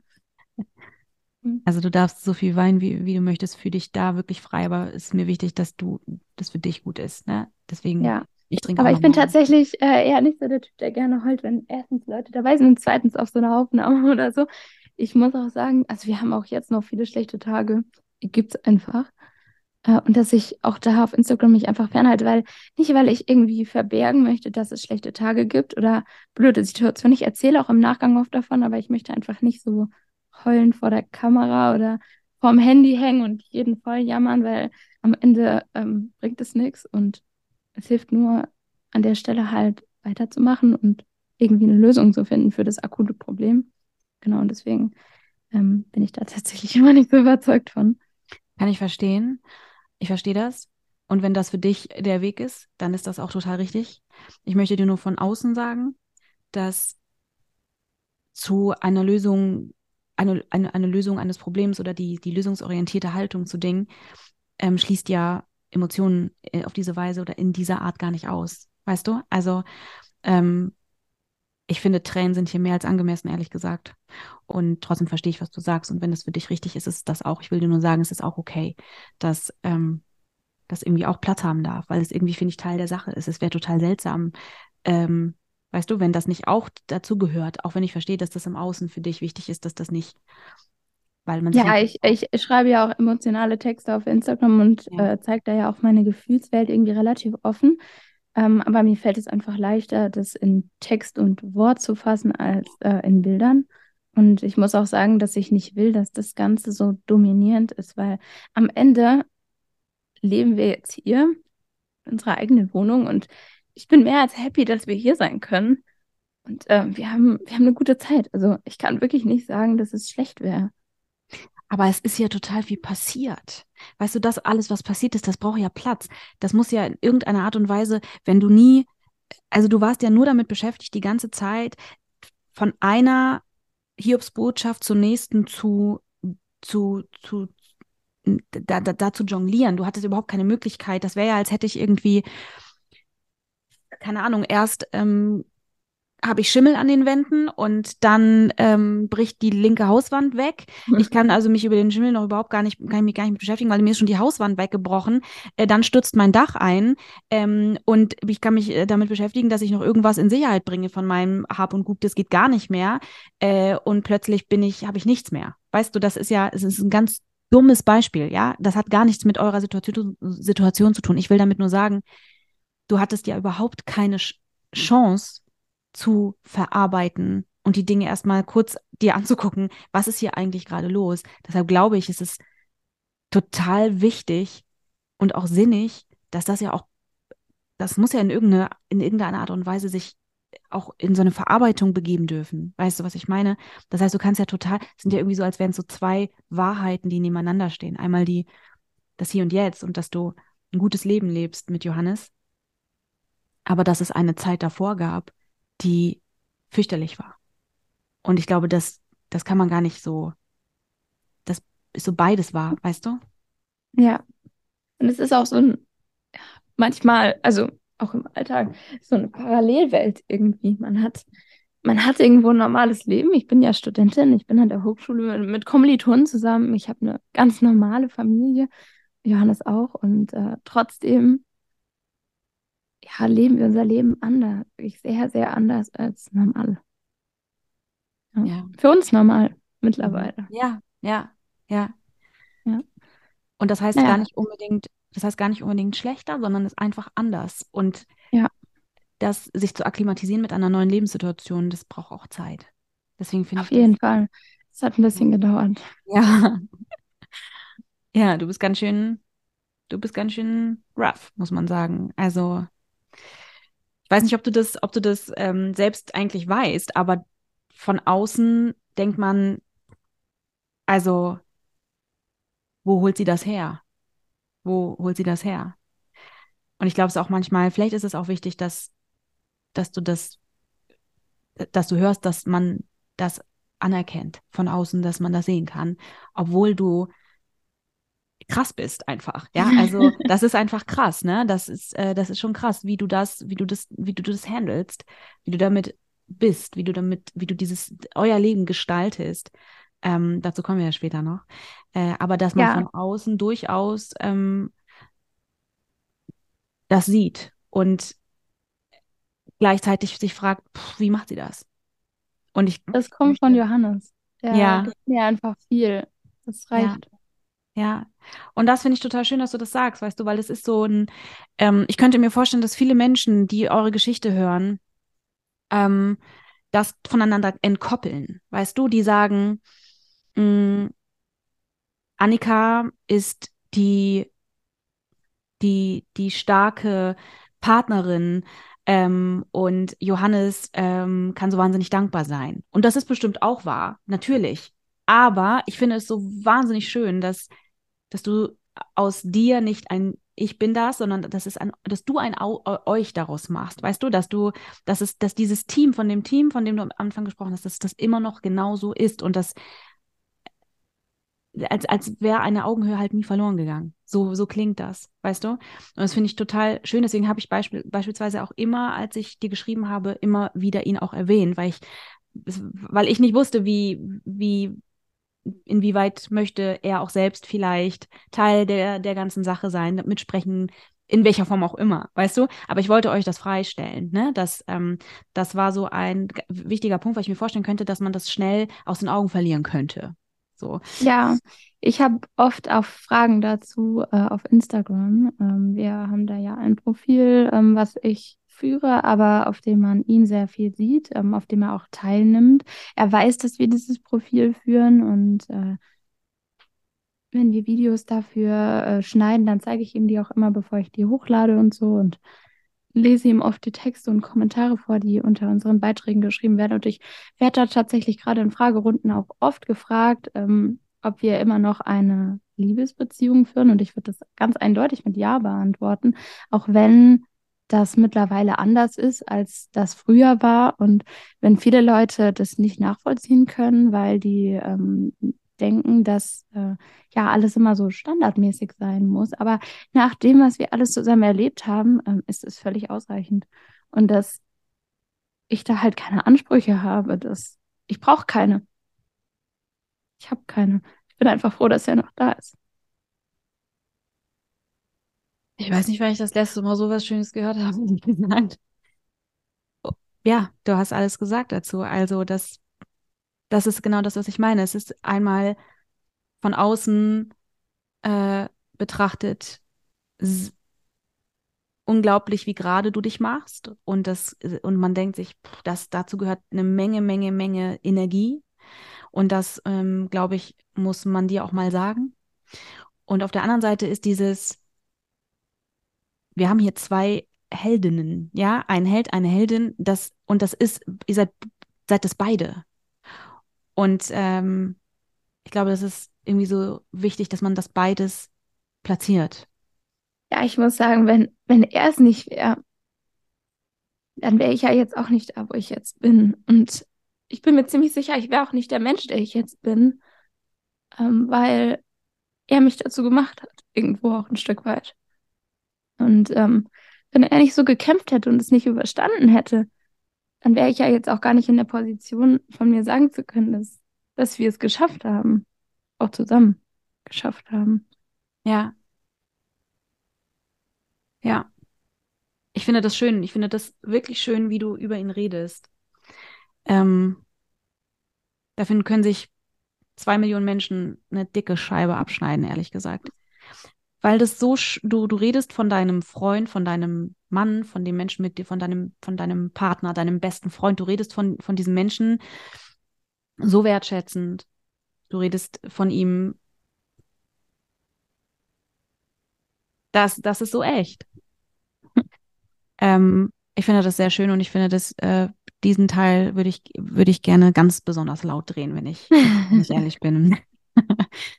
Hm. Also du darfst so viel weinen, wie, wie du möchtest, für dich da wirklich frei, aber es ist mir wichtig, dass du das für dich gut ist. Ne? Deswegen, ja. ich trinke Aber ich bin tatsächlich äh, eher nicht so der Typ, der gerne heult, wenn erstens Leute dabei sind und zweitens auf so einer Aufnahme oder so. Ich muss auch sagen, also wir haben auch jetzt noch viele schlechte Tage. Gibt es einfach. Äh, und dass ich auch da auf Instagram mich einfach fernhalte, weil nicht, weil ich irgendwie verbergen möchte, dass es schlechte Tage gibt oder blöde Situationen. Ich erzähle auch im Nachgang oft davon, aber ich möchte einfach nicht so heulen vor der Kamera oder vorm Handy hängen und jeden voll jammern, weil am Ende ähm, bringt es nichts und es hilft nur an der Stelle halt weiterzumachen und irgendwie eine Lösung zu finden für das akute Problem. Genau, und deswegen ähm, bin ich da tatsächlich immer nicht so überzeugt von. Kann ich verstehen. Ich verstehe das. Und wenn das für dich der Weg ist, dann ist das auch total richtig. Ich möchte dir nur von außen sagen, dass zu einer Lösung eine, eine, eine Lösung eines Problems oder die, die lösungsorientierte Haltung zu Dingen ähm, schließt ja Emotionen äh, auf diese Weise oder in dieser Art gar nicht aus. Weißt du? Also ähm, ich finde, Tränen sind hier mehr als angemessen, ehrlich gesagt. Und trotzdem verstehe ich, was du sagst. Und wenn das für dich richtig ist, ist das auch. Ich will dir nur sagen, es ist auch okay, dass ähm, das irgendwie auch Platz haben darf, weil es irgendwie, finde ich, Teil der Sache ist. Es wäre total seltsam, ähm, Weißt du, wenn das nicht auch dazu gehört, auch wenn ich verstehe, dass das im Außen für dich wichtig ist, dass das nicht, weil man Ja, ich, ich, schreibe ja auch emotionale Texte auf Instagram und ja. äh, zeige da ja auch meine Gefühlswelt irgendwie relativ offen. Ähm, aber mir fällt es einfach leichter, das in Text und Wort zu fassen als äh, in Bildern. Und ich muss auch sagen, dass ich nicht will, dass das Ganze so dominierend ist, weil am Ende leben wir jetzt hier in unserer eigenen Wohnung und ich bin mehr als happy, dass wir hier sein können. Und äh, wir, haben, wir haben eine gute Zeit. Also ich kann wirklich nicht sagen, dass es schlecht wäre. Aber es ist ja total viel passiert. Weißt du, das alles, was passiert ist, das braucht ja Platz. Das muss ja in irgendeiner Art und Weise, wenn du nie, also du warst ja nur damit beschäftigt, die ganze Zeit von einer Hiobsbotschaft zur nächsten zu, zu, zu, da, da, da zu jonglieren. Du hattest überhaupt keine Möglichkeit. Das wäre ja, als hätte ich irgendwie keine Ahnung, erst ähm, habe ich Schimmel an den Wänden und dann ähm, bricht die linke Hauswand weg. Ich kann also mich über den Schimmel noch überhaupt gar nicht, kann ich mich gar nicht mit beschäftigen, weil mir ist schon die Hauswand weggebrochen. Äh, dann stürzt mein Dach ein ähm, und ich kann mich äh, damit beschäftigen, dass ich noch irgendwas in Sicherheit bringe von meinem Hab und Gut. Das geht gar nicht mehr. Äh, und plötzlich bin ich, habe ich nichts mehr. Weißt du, das ist ja, es ist ein ganz dummes Beispiel, ja. Das hat gar nichts mit eurer Situation, Situation zu tun. Ich will damit nur sagen, du hattest ja überhaupt keine Chance zu verarbeiten und die Dinge erstmal kurz dir anzugucken, was ist hier eigentlich gerade los. Deshalb glaube ich, ist es total wichtig und auch sinnig, dass das ja auch, das muss ja in irgendeine, in irgendeiner Art und Weise sich auch in so eine Verarbeitung begeben dürfen. Weißt du, was ich meine? Das heißt, du kannst ja total, sind ja irgendwie so, als wären es so zwei Wahrheiten, die nebeneinander stehen. Einmal die, das Hier und Jetzt und dass du ein gutes Leben lebst mit Johannes aber dass es eine Zeit davor gab, die fürchterlich war. Und ich glaube, das, das kann man gar nicht so, das ist so beides war, weißt du? Ja. Und es ist auch so ein, manchmal, also auch im Alltag, so eine Parallelwelt irgendwie. Man hat, man hat irgendwo ein normales Leben. Ich bin ja Studentin, ich bin an der Hochschule mit, mit Kommilitonen zusammen. Ich habe eine ganz normale Familie, Johannes auch. Und äh, trotzdem ja, leben wir unser Leben anders. Wirklich sehr, sehr anders als normal. Ja. ja. Für uns normal mittlerweile. Ja, ja, ja. ja. Und das heißt ja. gar nicht unbedingt, das heißt gar nicht unbedingt schlechter, sondern es ist einfach anders. Und ja. das sich zu akklimatisieren mit einer neuen Lebenssituation, das braucht auch Zeit. Deswegen finde ich. Auf jeden Fall. Es hat ein bisschen gedauert. Ja. Ja, du bist ganz schön, du bist ganz schön rough, muss man sagen. Also ich weiß nicht, ob du das, ob du das ähm, selbst eigentlich weißt, aber von außen denkt man, also, wo holt sie das her? Wo holt sie das her? Und ich glaube es auch manchmal, vielleicht ist es auch wichtig, dass, dass du das, dass du hörst, dass man das anerkennt von außen, dass man das sehen kann, obwohl du krass bist einfach. Ja, also das ist einfach krass, ne? Das ist, äh, das ist schon krass, wie du das, wie du das, wie du das handelst, wie du damit bist, wie du damit, wie du dieses euer Leben gestaltest. Ähm, dazu kommen wir ja später noch. Äh, aber dass man ja. von außen durchaus ähm, das sieht und gleichzeitig sich fragt, pff, wie macht sie das? Und ich. Das kommt von Johannes. Der ja. gibt mir einfach viel. Das reicht. Ja. Ja, und das finde ich total schön, dass du das sagst, weißt du, weil es ist so ein, ähm, ich könnte mir vorstellen, dass viele Menschen, die eure Geschichte hören, ähm, das voneinander entkoppeln, weißt du, die sagen, mh, mm, Annika ist die, die, die starke Partnerin, ähm, und Johannes ähm, kann so wahnsinnig dankbar sein. Und das ist bestimmt auch wahr, natürlich. Aber ich finde es so wahnsinnig schön, dass, dass du aus dir nicht ein ich bin das, sondern dass es ein, dass du ein Au euch daraus machst. Weißt du, dass du, dass es, dass dieses Team von dem Team, von dem du am Anfang gesprochen hast, dass das immer noch genauso ist und dass als, als wäre eine Augenhöhe halt nie verloren gegangen. So, so klingt das, weißt du? Und das finde ich total schön. Deswegen habe ich beisp beispielsweise auch immer, als ich dir geschrieben habe, immer wieder ihn auch erwähnt, weil ich, weil ich nicht wusste, wie, wie, inwieweit möchte er auch selbst vielleicht Teil der, der ganzen Sache sein, mitsprechen, in welcher Form auch immer, weißt du? Aber ich wollte euch das freistellen, ne? Das, ähm, das war so ein wichtiger Punkt, weil ich mir vorstellen könnte, dass man das schnell aus den Augen verlieren könnte. So. Ja, ich habe oft auch Fragen dazu äh, auf Instagram. Ähm, wir haben da ja ein Profil, ähm, was ich führe, aber auf dem man ihn sehr viel sieht, ähm, auf dem er auch teilnimmt. Er weiß, dass wir dieses Profil führen und äh, wenn wir Videos dafür äh, schneiden, dann zeige ich ihm die auch immer, bevor ich die hochlade und so und lese ihm oft die Texte und Kommentare vor, die unter unseren Beiträgen geschrieben werden. Und ich werde da tatsächlich gerade in Fragerunden auch oft gefragt, ähm, ob wir immer noch eine Liebesbeziehung führen. Und ich würde das ganz eindeutig mit Ja beantworten, auch wenn das mittlerweile anders ist, als das früher war. Und wenn viele Leute das nicht nachvollziehen können, weil die ähm, denken, dass äh, ja alles immer so standardmäßig sein muss. Aber nach dem, was wir alles zusammen erlebt haben, ähm, ist es völlig ausreichend. Und dass ich da halt keine Ansprüche habe, dass ich brauche keine. Ich habe keine. Ich bin einfach froh, dass er noch da ist. Ich weiß nicht, wann ich das letzte Mal so was Schönes gehört habe. Ja, du hast alles gesagt dazu. Also, das das ist genau das, was ich meine. Es ist einmal von außen äh, betrachtet unglaublich, wie gerade du dich machst. Und, das, und man denkt sich, pff, das, dazu gehört eine Menge, Menge, Menge Energie. Und das, ähm, glaube ich, muss man dir auch mal sagen. Und auf der anderen Seite ist dieses, wir haben hier zwei Heldinnen, ja, ein Held, eine Heldin, das, und das ist, ihr seid, seid das beide. Und ähm, ich glaube, das ist irgendwie so wichtig, dass man das beides platziert. Ja, ich muss sagen, wenn, wenn er es nicht wäre, dann wäre ich ja jetzt auch nicht da, wo ich jetzt bin. Und ich bin mir ziemlich sicher, ich wäre auch nicht der Mensch, der ich jetzt bin, ähm, weil er mich dazu gemacht hat, irgendwo auch ein Stück weit. Und ähm, wenn er nicht so gekämpft hätte und es nicht überstanden hätte, dann wäre ich ja jetzt auch gar nicht in der Position, von mir sagen zu können, dass, dass wir es geschafft haben. Auch zusammen geschafft haben. Ja. Ja. Ich finde das schön. Ich finde das wirklich schön, wie du über ihn redest. Ähm, dafür können sich zwei Millionen Menschen eine dicke Scheibe abschneiden, ehrlich gesagt weil das so, du, du redest von deinem Freund, von deinem Mann, von dem Menschen mit dir, von deinem, von deinem Partner, deinem besten Freund, du redest von, von diesem Menschen so wertschätzend. Du redest von ihm. Das, das ist so echt. ähm, ich finde das sehr schön und ich finde, dass äh, diesen Teil würde ich, würde ich gerne ganz besonders laut drehen, wenn ich, wenn ich ehrlich bin.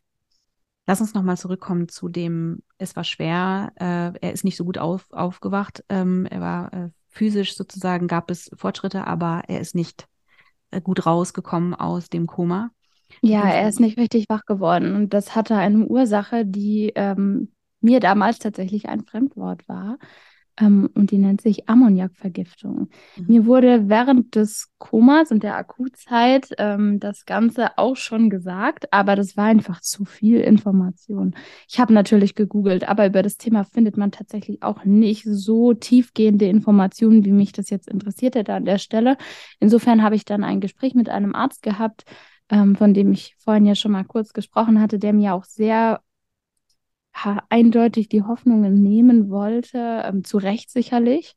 Lass uns nochmal zurückkommen zu dem, es war schwer, äh, er ist nicht so gut auf, aufgewacht, ähm, er war äh, physisch sozusagen, gab es Fortschritte, aber er ist nicht äh, gut rausgekommen aus dem Koma. Ja, er ist nicht richtig wach geworden und das hatte eine Ursache, die ähm, mir damals tatsächlich ein Fremdwort war. Ähm, und die nennt sich Ammoniakvergiftung. Mhm. Mir wurde während des Komas und der Akutzeit ähm, das Ganze auch schon gesagt, aber das war einfach zu viel Information. Ich habe natürlich gegoogelt, aber über das Thema findet man tatsächlich auch nicht so tiefgehende Informationen, wie mich das jetzt interessiert hätte an der Stelle. Insofern habe ich dann ein Gespräch mit einem Arzt gehabt, ähm, von dem ich vorhin ja schon mal kurz gesprochen hatte, der mir auch sehr eindeutig die Hoffnungen nehmen wollte, ähm, zu Recht sicherlich,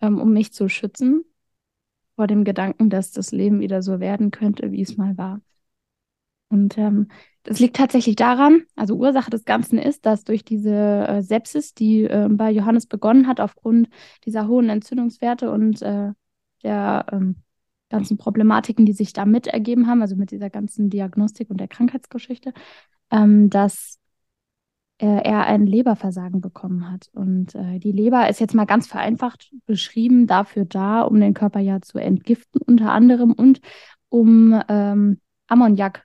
ähm, um mich zu schützen vor dem Gedanken, dass das Leben wieder so werden könnte, wie es mal war. Und ähm, das liegt tatsächlich daran, also Ursache des Ganzen ist, dass durch diese äh, Sepsis, die äh, bei Johannes begonnen hat, aufgrund dieser hohen Entzündungswerte und äh, der ähm, ganzen Problematiken, die sich damit ergeben haben, also mit dieser ganzen Diagnostik und der Krankheitsgeschichte, ähm, dass er ein Leberversagen bekommen hat. Und äh, die Leber ist jetzt mal ganz vereinfacht beschrieben dafür da, um den Körper ja zu entgiften, unter anderem und um ähm, Ammoniak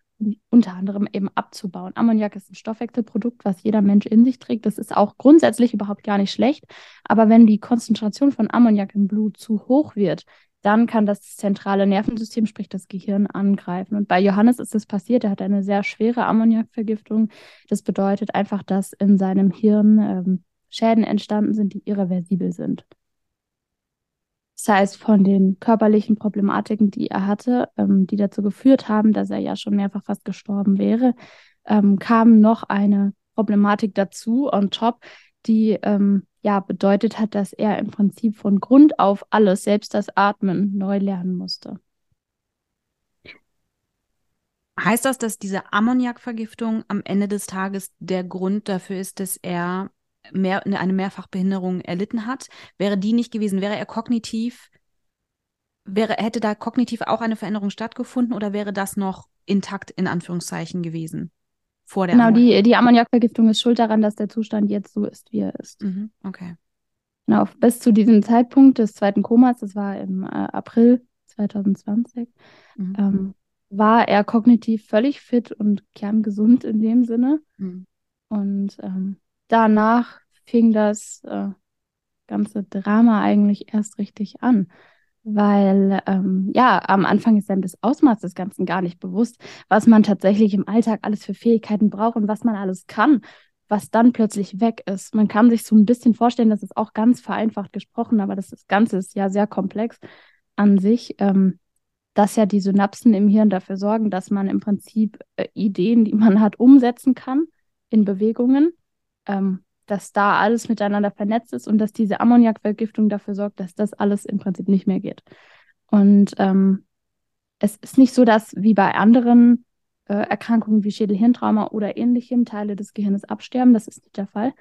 unter anderem eben abzubauen. Ammoniak ist ein Stoffwechselprodukt, was jeder Mensch in sich trägt. Das ist auch grundsätzlich überhaupt gar nicht schlecht. Aber wenn die Konzentration von Ammoniak im Blut zu hoch wird, dann kann das zentrale Nervensystem, sprich das Gehirn, angreifen. Und bei Johannes ist das passiert. Er hat eine sehr schwere Ammoniakvergiftung. Das bedeutet einfach, dass in seinem Hirn ähm, Schäden entstanden sind, die irreversibel sind. Das heißt, von den körperlichen Problematiken, die er hatte, ähm, die dazu geführt haben, dass er ja schon mehrfach fast gestorben wäre, ähm, kam noch eine Problematik dazu on top, die ähm, ja bedeutet hat, dass er im Prinzip von Grund auf alles, selbst das Atmen, neu lernen musste. Heißt das, dass diese Ammoniakvergiftung am Ende des Tages der Grund dafür ist, dass er mehr, eine Mehrfachbehinderung erlitten hat? Wäre die nicht gewesen, wäre er kognitiv, wäre, hätte da kognitiv auch eine Veränderung stattgefunden oder wäre das noch intakt in Anführungszeichen gewesen? Vor der Genau, die, die Ammoniakvergiftung ist schuld daran, dass der Zustand jetzt so ist, wie er ist. Mhm, okay. Genau, bis zu diesem Zeitpunkt des zweiten Komas, das war im äh, April 2020, mhm. ähm, war er kognitiv völlig fit und kerngesund in dem Sinne. Mhm. Und ähm, danach fing das äh, ganze Drama eigentlich erst richtig an weil ähm, ja, am Anfang ist dann das Ausmaß des Ganzen gar nicht bewusst, was man tatsächlich im Alltag alles für Fähigkeiten braucht und was man alles kann, was dann plötzlich weg ist. Man kann sich so ein bisschen vorstellen, das ist auch ganz vereinfacht gesprochen, aber das, das Ganze ist ja sehr komplex an sich, ähm, dass ja die Synapsen im Hirn dafür sorgen, dass man im Prinzip äh, Ideen, die man hat, umsetzen kann in Bewegungen. Ähm, dass da alles miteinander vernetzt ist und dass diese Ammoniakvergiftung dafür sorgt, dass das alles im Prinzip nicht mehr geht. Und ähm, es ist nicht so, dass wie bei anderen äh, Erkrankungen wie Schädelhirntrauma oder ähnlichem Teile des Gehirns absterben. Das ist nicht der Fall.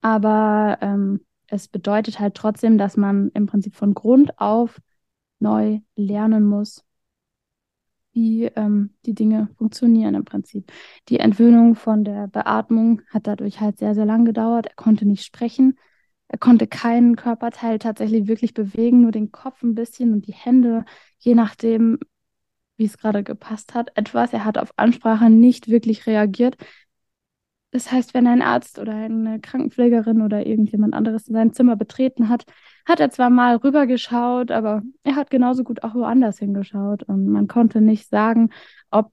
Aber ähm, es bedeutet halt trotzdem, dass man im Prinzip von Grund auf neu lernen muss, wie ähm, die Dinge funktionieren im Prinzip. Die Entwöhnung von der Beatmung hat dadurch halt sehr, sehr lang gedauert. Er konnte nicht sprechen. Er konnte keinen Körperteil tatsächlich wirklich bewegen, nur den Kopf ein bisschen und die Hände, je nachdem, wie es gerade gepasst hat, etwas. Er hat auf Ansprache nicht wirklich reagiert. Das heißt, wenn ein Arzt oder eine Krankenpflegerin oder irgendjemand anderes sein Zimmer betreten hat, hat er zwar mal rübergeschaut, aber er hat genauso gut auch woanders hingeschaut. Und man konnte nicht sagen, ob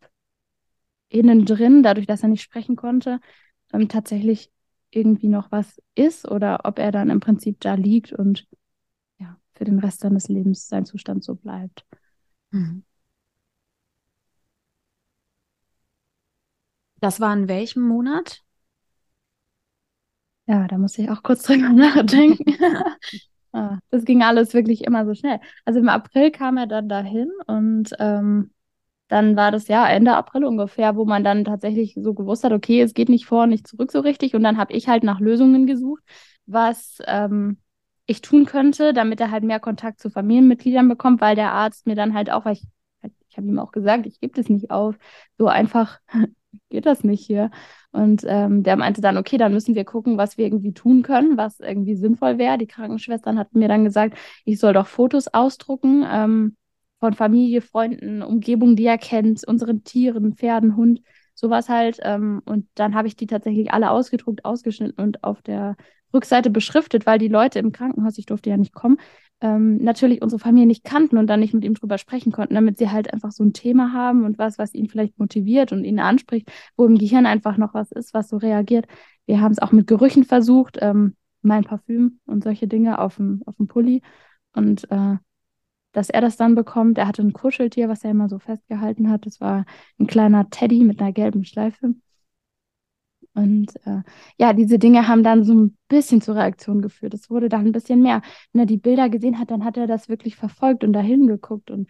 innen drin, dadurch, dass er nicht sprechen konnte, ähm, tatsächlich irgendwie noch was ist oder ob er dann im Prinzip da liegt und ja, für den Rest seines Lebens sein Zustand so bleibt. Mhm. Das war in welchem Monat? Ja, da muss ich auch kurz drüber nachdenken. Ah, das ging alles wirklich immer so schnell. Also im April kam er dann dahin und ähm, dann war das ja Ende April ungefähr, wo man dann tatsächlich so gewusst hat, okay, es geht nicht vor, nicht zurück so richtig. Und dann habe ich halt nach Lösungen gesucht, was ähm, ich tun könnte, damit er halt mehr Kontakt zu Familienmitgliedern bekommt, weil der Arzt mir dann halt auch, weil ich, ich habe ihm auch gesagt, ich gebe das nicht auf, so einfach geht das nicht hier. Und ähm, der meinte dann, okay, dann müssen wir gucken, was wir irgendwie tun können, was irgendwie sinnvoll wäre. Die Krankenschwestern hatten mir dann gesagt, ich soll doch Fotos ausdrucken, ähm, von Familie, Freunden, Umgebung, die er kennt, unseren Tieren, Pferden, Hund, sowas halt. Ähm, und dann habe ich die tatsächlich alle ausgedruckt, ausgeschnitten und auf der Rückseite beschriftet, weil die Leute im Krankenhaus, ich durfte ja nicht kommen, ähm, natürlich unsere Familie nicht kannten und dann nicht mit ihm drüber sprechen konnten, damit sie halt einfach so ein Thema haben und was, was ihn vielleicht motiviert und ihn anspricht, wo im Gehirn einfach noch was ist, was so reagiert. Wir haben es auch mit Gerüchen versucht, ähm, mein Parfüm und solche Dinge auf dem, auf dem Pulli. Und äh, dass er das dann bekommt. Er hatte ein Kuscheltier, was er immer so festgehalten hat. Das war ein kleiner Teddy mit einer gelben Schleife. Und äh, ja, diese Dinge haben dann so ein bisschen zur Reaktion geführt. Es wurde dann ein bisschen mehr. Wenn er die Bilder gesehen hat, dann hat er das wirklich verfolgt und dahin geguckt und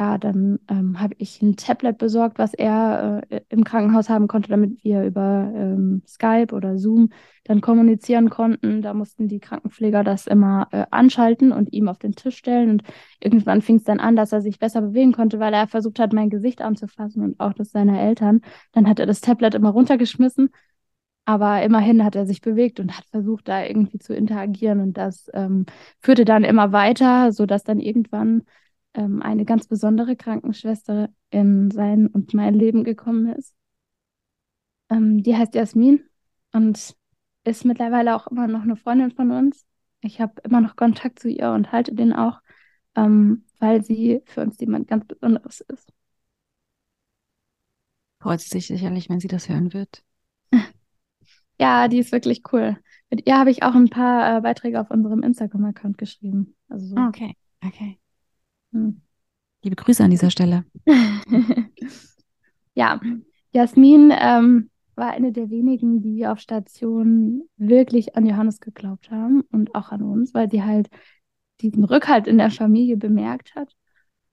ja, dann ähm, habe ich ein Tablet besorgt, was er äh, im Krankenhaus haben konnte, damit wir über ähm, Skype oder Zoom dann kommunizieren konnten. Da mussten die Krankenpfleger das immer äh, anschalten und ihm auf den Tisch stellen. Und irgendwann fing es dann an, dass er sich besser bewegen konnte, weil er versucht hat, mein Gesicht anzufassen und auch das seiner Eltern. Dann hat er das Tablet immer runtergeschmissen. Aber immerhin hat er sich bewegt und hat versucht, da irgendwie zu interagieren. Und das ähm, führte dann immer weiter, sodass dann irgendwann ähm, eine ganz besondere Krankenschwester in sein und mein Leben gekommen ist. Ähm, die heißt Jasmin und ist mittlerweile auch immer noch eine Freundin von uns. Ich habe immer noch Kontakt zu ihr und halte den auch, ähm, weil sie für uns jemand ganz Besonderes ist. Freut sie sich sicherlich, wenn sie das hören wird. Ja, die ist wirklich cool. Mit ihr habe ich auch ein paar äh, Beiträge auf unserem Instagram-Account geschrieben. Also so. Okay, okay. Hm. Liebe Grüße an dieser Stelle. ja, Jasmin ähm, war eine der wenigen, die auf Station wirklich an Johannes geglaubt haben und auch an uns, weil sie halt diesen Rückhalt in der Familie bemerkt hat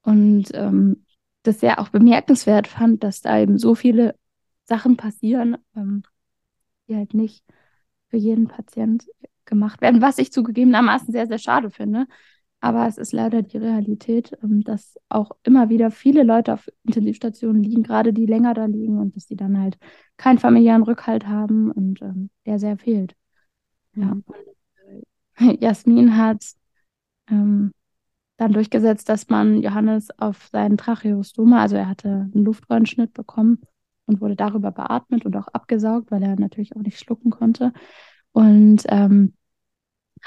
und ähm, das sehr auch bemerkenswert fand, dass da eben so viele Sachen passieren, ähm, die halt nicht für jeden Patient gemacht werden, was ich zugegebenermaßen sehr, sehr schade finde, aber es ist leider die Realität, ähm, dass auch immer wieder viele Leute auf Intensivstationen liegen, gerade die länger da liegen und dass sie dann halt keinen familiären Rückhalt haben und ähm, der sehr fehlt. Ja. Mhm. Und, Jasmin hat ähm, dann durchgesetzt, dass man Johannes auf seinen Tracheostoma, also er hatte einen Luftröhrenschnitt bekommen und wurde darüber beatmet und auch abgesaugt, weil er natürlich auch nicht schlucken konnte. Und ähm,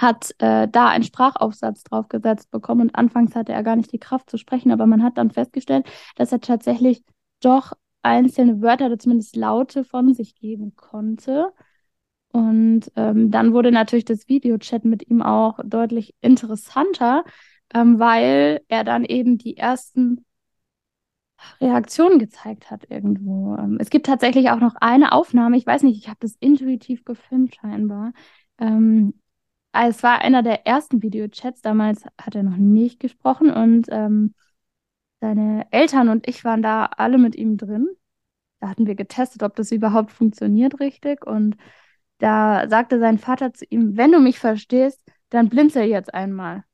hat äh, da einen Sprachaufsatz draufgesetzt bekommen und anfangs hatte er gar nicht die Kraft zu sprechen, aber man hat dann festgestellt, dass er tatsächlich doch einzelne Wörter oder zumindest Laute von sich geben konnte. Und ähm, dann wurde natürlich das Videochat mit ihm auch deutlich interessanter, ähm, weil er dann eben die ersten Reaktionen gezeigt hat irgendwo. Ähm, es gibt tatsächlich auch noch eine Aufnahme, ich weiß nicht, ich habe das intuitiv gefilmt scheinbar. Ähm, es war einer der ersten Videochats. Damals hat er noch nicht gesprochen und ähm, seine Eltern und ich waren da alle mit ihm drin. Da hatten wir getestet, ob das überhaupt funktioniert richtig. Und da sagte sein Vater zu ihm, wenn du mich verstehst, dann blinzel jetzt einmal.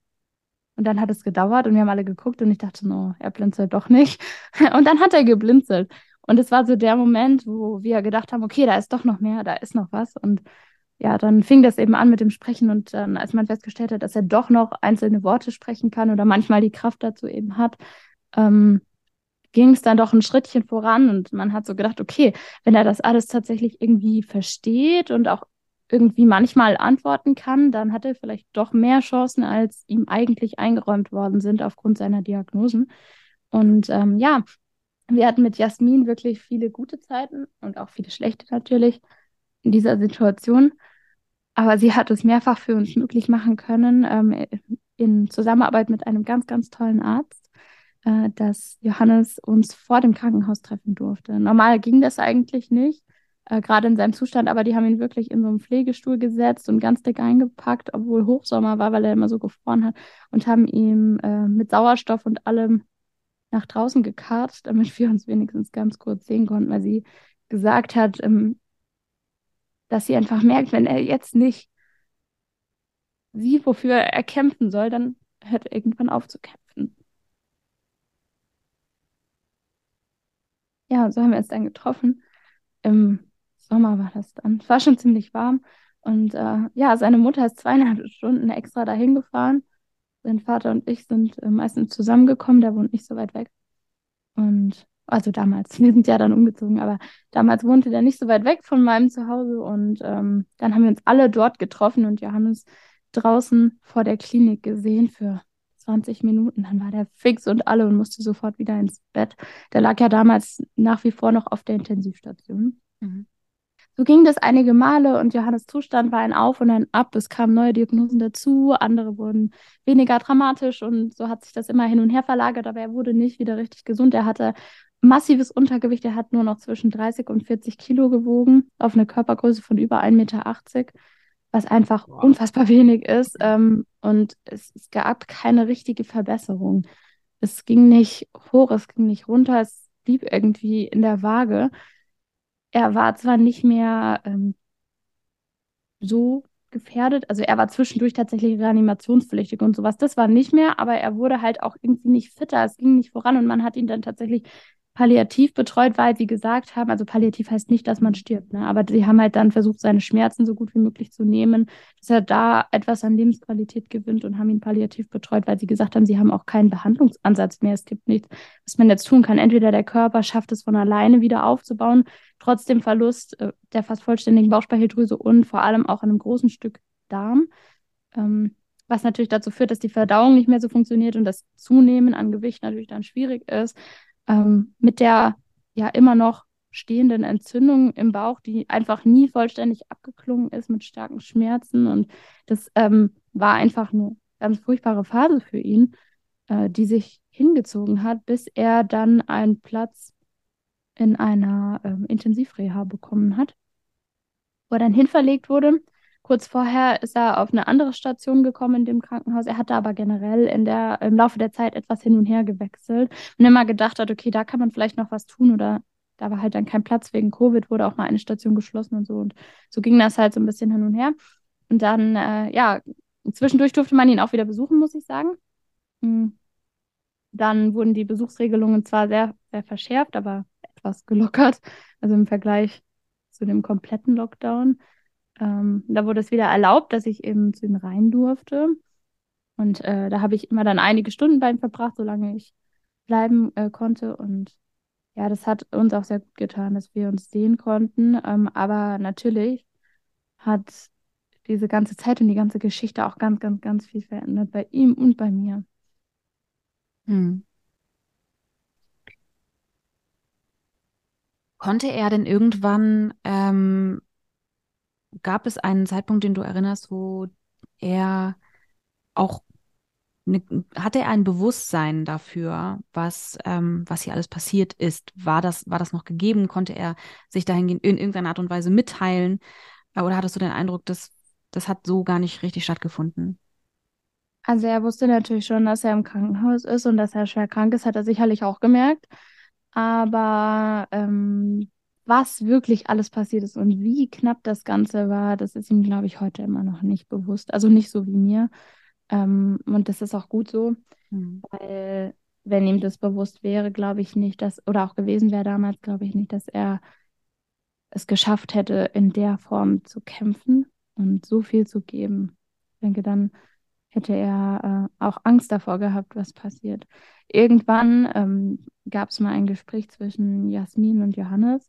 Und dann hat es gedauert und wir haben alle geguckt und ich dachte, no, er blinzelt doch nicht. Und dann hat er geblinzelt. Und es war so der Moment, wo wir gedacht haben, okay, da ist doch noch mehr, da ist noch was. Und ja, dann fing das eben an mit dem Sprechen und dann, als man festgestellt hat, dass er doch noch einzelne Worte sprechen kann oder manchmal die Kraft dazu eben hat, ähm, ging es dann doch ein Schrittchen voran und man hat so gedacht, okay, wenn er das alles tatsächlich irgendwie versteht und auch irgendwie manchmal antworten kann, dann hat er vielleicht doch mehr Chancen, als ihm eigentlich eingeräumt worden sind aufgrund seiner Diagnosen. Und ähm, ja, wir hatten mit Jasmin wirklich viele gute Zeiten und auch viele schlechte natürlich in dieser Situation. Aber sie hat es mehrfach für uns möglich machen können, ähm, in Zusammenarbeit mit einem ganz, ganz tollen Arzt, äh, dass Johannes uns vor dem Krankenhaus treffen durfte. Normal ging das eigentlich nicht, äh, gerade in seinem Zustand, aber die haben ihn wirklich in so einen Pflegestuhl gesetzt und ganz dick eingepackt, obwohl Hochsommer war, weil er immer so gefroren hat, und haben ihn äh, mit Sauerstoff und allem nach draußen gekarrt, damit wir uns wenigstens ganz kurz sehen konnten, weil sie gesagt hat, ähm, dass sie einfach merkt, wenn er jetzt nicht sieht, wofür er kämpfen soll, dann hört er irgendwann auf zu kämpfen. Ja, so haben wir uns dann getroffen. Im Sommer war das dann. Es war schon ziemlich warm. Und äh, ja, seine Mutter ist zweieinhalb Stunden extra dahin gefahren, Sein Vater und ich sind äh, meistens zusammengekommen, der wohnt nicht so weit weg. Und also damals, wir sind ja dann umgezogen, aber damals wohnte der nicht so weit weg von meinem Zuhause und ähm, dann haben wir uns alle dort getroffen und Johannes draußen vor der Klinik gesehen für 20 Minuten. Dann war der fix und alle und musste sofort wieder ins Bett. Der lag ja damals nach wie vor noch auf der Intensivstation. Mhm. So ging das einige Male und Johannes Zustand war ein Auf und ein Ab. Es kamen neue Diagnosen dazu, andere wurden weniger dramatisch und so hat sich das immer hin und her verlagert, aber er wurde nicht wieder richtig gesund. Er hatte massives Untergewicht, er hat nur noch zwischen 30 und 40 Kilo gewogen, auf eine Körpergröße von über 1,80 Meter, was einfach wow. unfassbar wenig ist. Ähm, und es, es gab keine richtige Verbesserung. Es ging nicht hoch, es ging nicht runter, es blieb irgendwie in der Waage er war zwar nicht mehr ähm, so gefährdet, also er war zwischendurch tatsächlich reanimationspflichtig und sowas, das war nicht mehr, aber er wurde halt auch irgendwie nicht fitter, es ging nicht voran und man hat ihn dann tatsächlich palliativ betreut, weil sie gesagt haben, also palliativ heißt nicht, dass man stirbt, ne? aber sie haben halt dann versucht, seine Schmerzen so gut wie möglich zu nehmen, dass er da etwas an Lebensqualität gewinnt und haben ihn palliativ betreut, weil sie gesagt haben, sie haben auch keinen Behandlungsansatz mehr. Es gibt nichts, was man jetzt tun kann. Entweder der Körper schafft es von alleine wieder aufzubauen, trotz dem Verlust äh, der fast vollständigen Bauchspeicheldrüse und vor allem auch einem großen Stück Darm. Ähm, was natürlich dazu führt, dass die Verdauung nicht mehr so funktioniert und das Zunehmen an Gewicht natürlich dann schwierig ist ähm, mit der ja immer noch stehenden Entzündung im Bauch, die einfach nie vollständig abgeklungen ist mit starken Schmerzen. Und das ähm, war einfach eine ganz furchtbare Phase für ihn, äh, die sich hingezogen hat, bis er dann einen Platz in einer ähm, Intensivreha bekommen hat, wo er dann hinverlegt wurde. Kurz vorher ist er auf eine andere Station gekommen in dem Krankenhaus. Er hatte aber generell in der, im Laufe der Zeit etwas hin und her gewechselt und immer gedacht hat, okay, da kann man vielleicht noch was tun oder da war halt dann kein Platz wegen Covid, wurde auch mal eine Station geschlossen und so. Und so ging das halt so ein bisschen hin und her. Und dann, äh, ja, zwischendurch durfte man ihn auch wieder besuchen, muss ich sagen. Hm. Dann wurden die Besuchsregelungen zwar sehr, sehr verschärft, aber etwas gelockert. Also im Vergleich zu dem kompletten Lockdown. Ähm, da wurde es wieder erlaubt, dass ich eben zu ihm rein durfte. Und äh, da habe ich immer dann einige Stunden bei ihm verbracht, solange ich bleiben äh, konnte. Und ja, das hat uns auch sehr gut getan, dass wir uns sehen konnten. Ähm, aber natürlich hat diese ganze Zeit und die ganze Geschichte auch ganz, ganz, ganz viel verändert bei ihm und bei mir. Hm. Konnte er denn irgendwann ähm, gab es einen Zeitpunkt, den du erinnerst, wo er auch eine, hatte er ein Bewusstsein dafür, was, ähm, was hier alles passiert ist? War das, war das noch gegeben? Konnte er sich dahingehend in irgendeiner Art und Weise mitteilen? Äh, oder hattest du den Eindruck, dass das hat so gar nicht richtig stattgefunden? Also er wusste natürlich schon, dass er im Krankenhaus ist und dass er schwer krank ist, hat er sicherlich auch gemerkt. Aber ähm, was wirklich alles passiert ist und wie knapp das Ganze war, das ist ihm, glaube ich, heute immer noch nicht bewusst. Also nicht so wie mir. Ähm, und das ist auch gut so, mhm. weil wenn ihm das bewusst wäre, glaube ich nicht, dass, oder auch gewesen wäre damals, glaube ich nicht, dass er es geschafft hätte, in der Form zu kämpfen und so viel zu geben. Ich denke, dann hätte er äh, auch Angst davor gehabt, was passiert. Irgendwann ähm, gab es mal ein Gespräch zwischen Jasmin und Johannes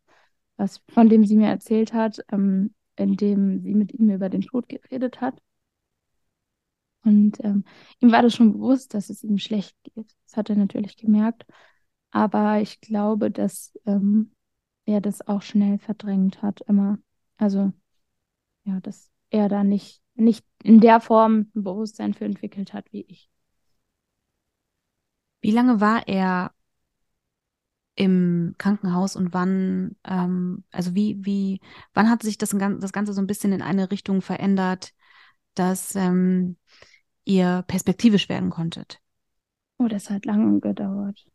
was, von dem sie mir erzählt hat, ähm, in dem sie mit ihm über den Tod geredet hat. Und ähm, ihm war das schon bewusst, dass es ihm schlecht geht. Das hat er natürlich gemerkt. Aber ich glaube, dass ähm, er das auch schnell verdrängt hat, immer. Also, ja, dass er da nicht, nicht in der Form ein Bewusstsein für entwickelt hat wie ich. Wie lange war er im Krankenhaus und wann, ähm, also wie, wie, wann hat sich das, das Ganze so ein bisschen in eine Richtung verändert, dass ähm, ihr perspektivisch werden konntet? Oh, das hat lange gedauert.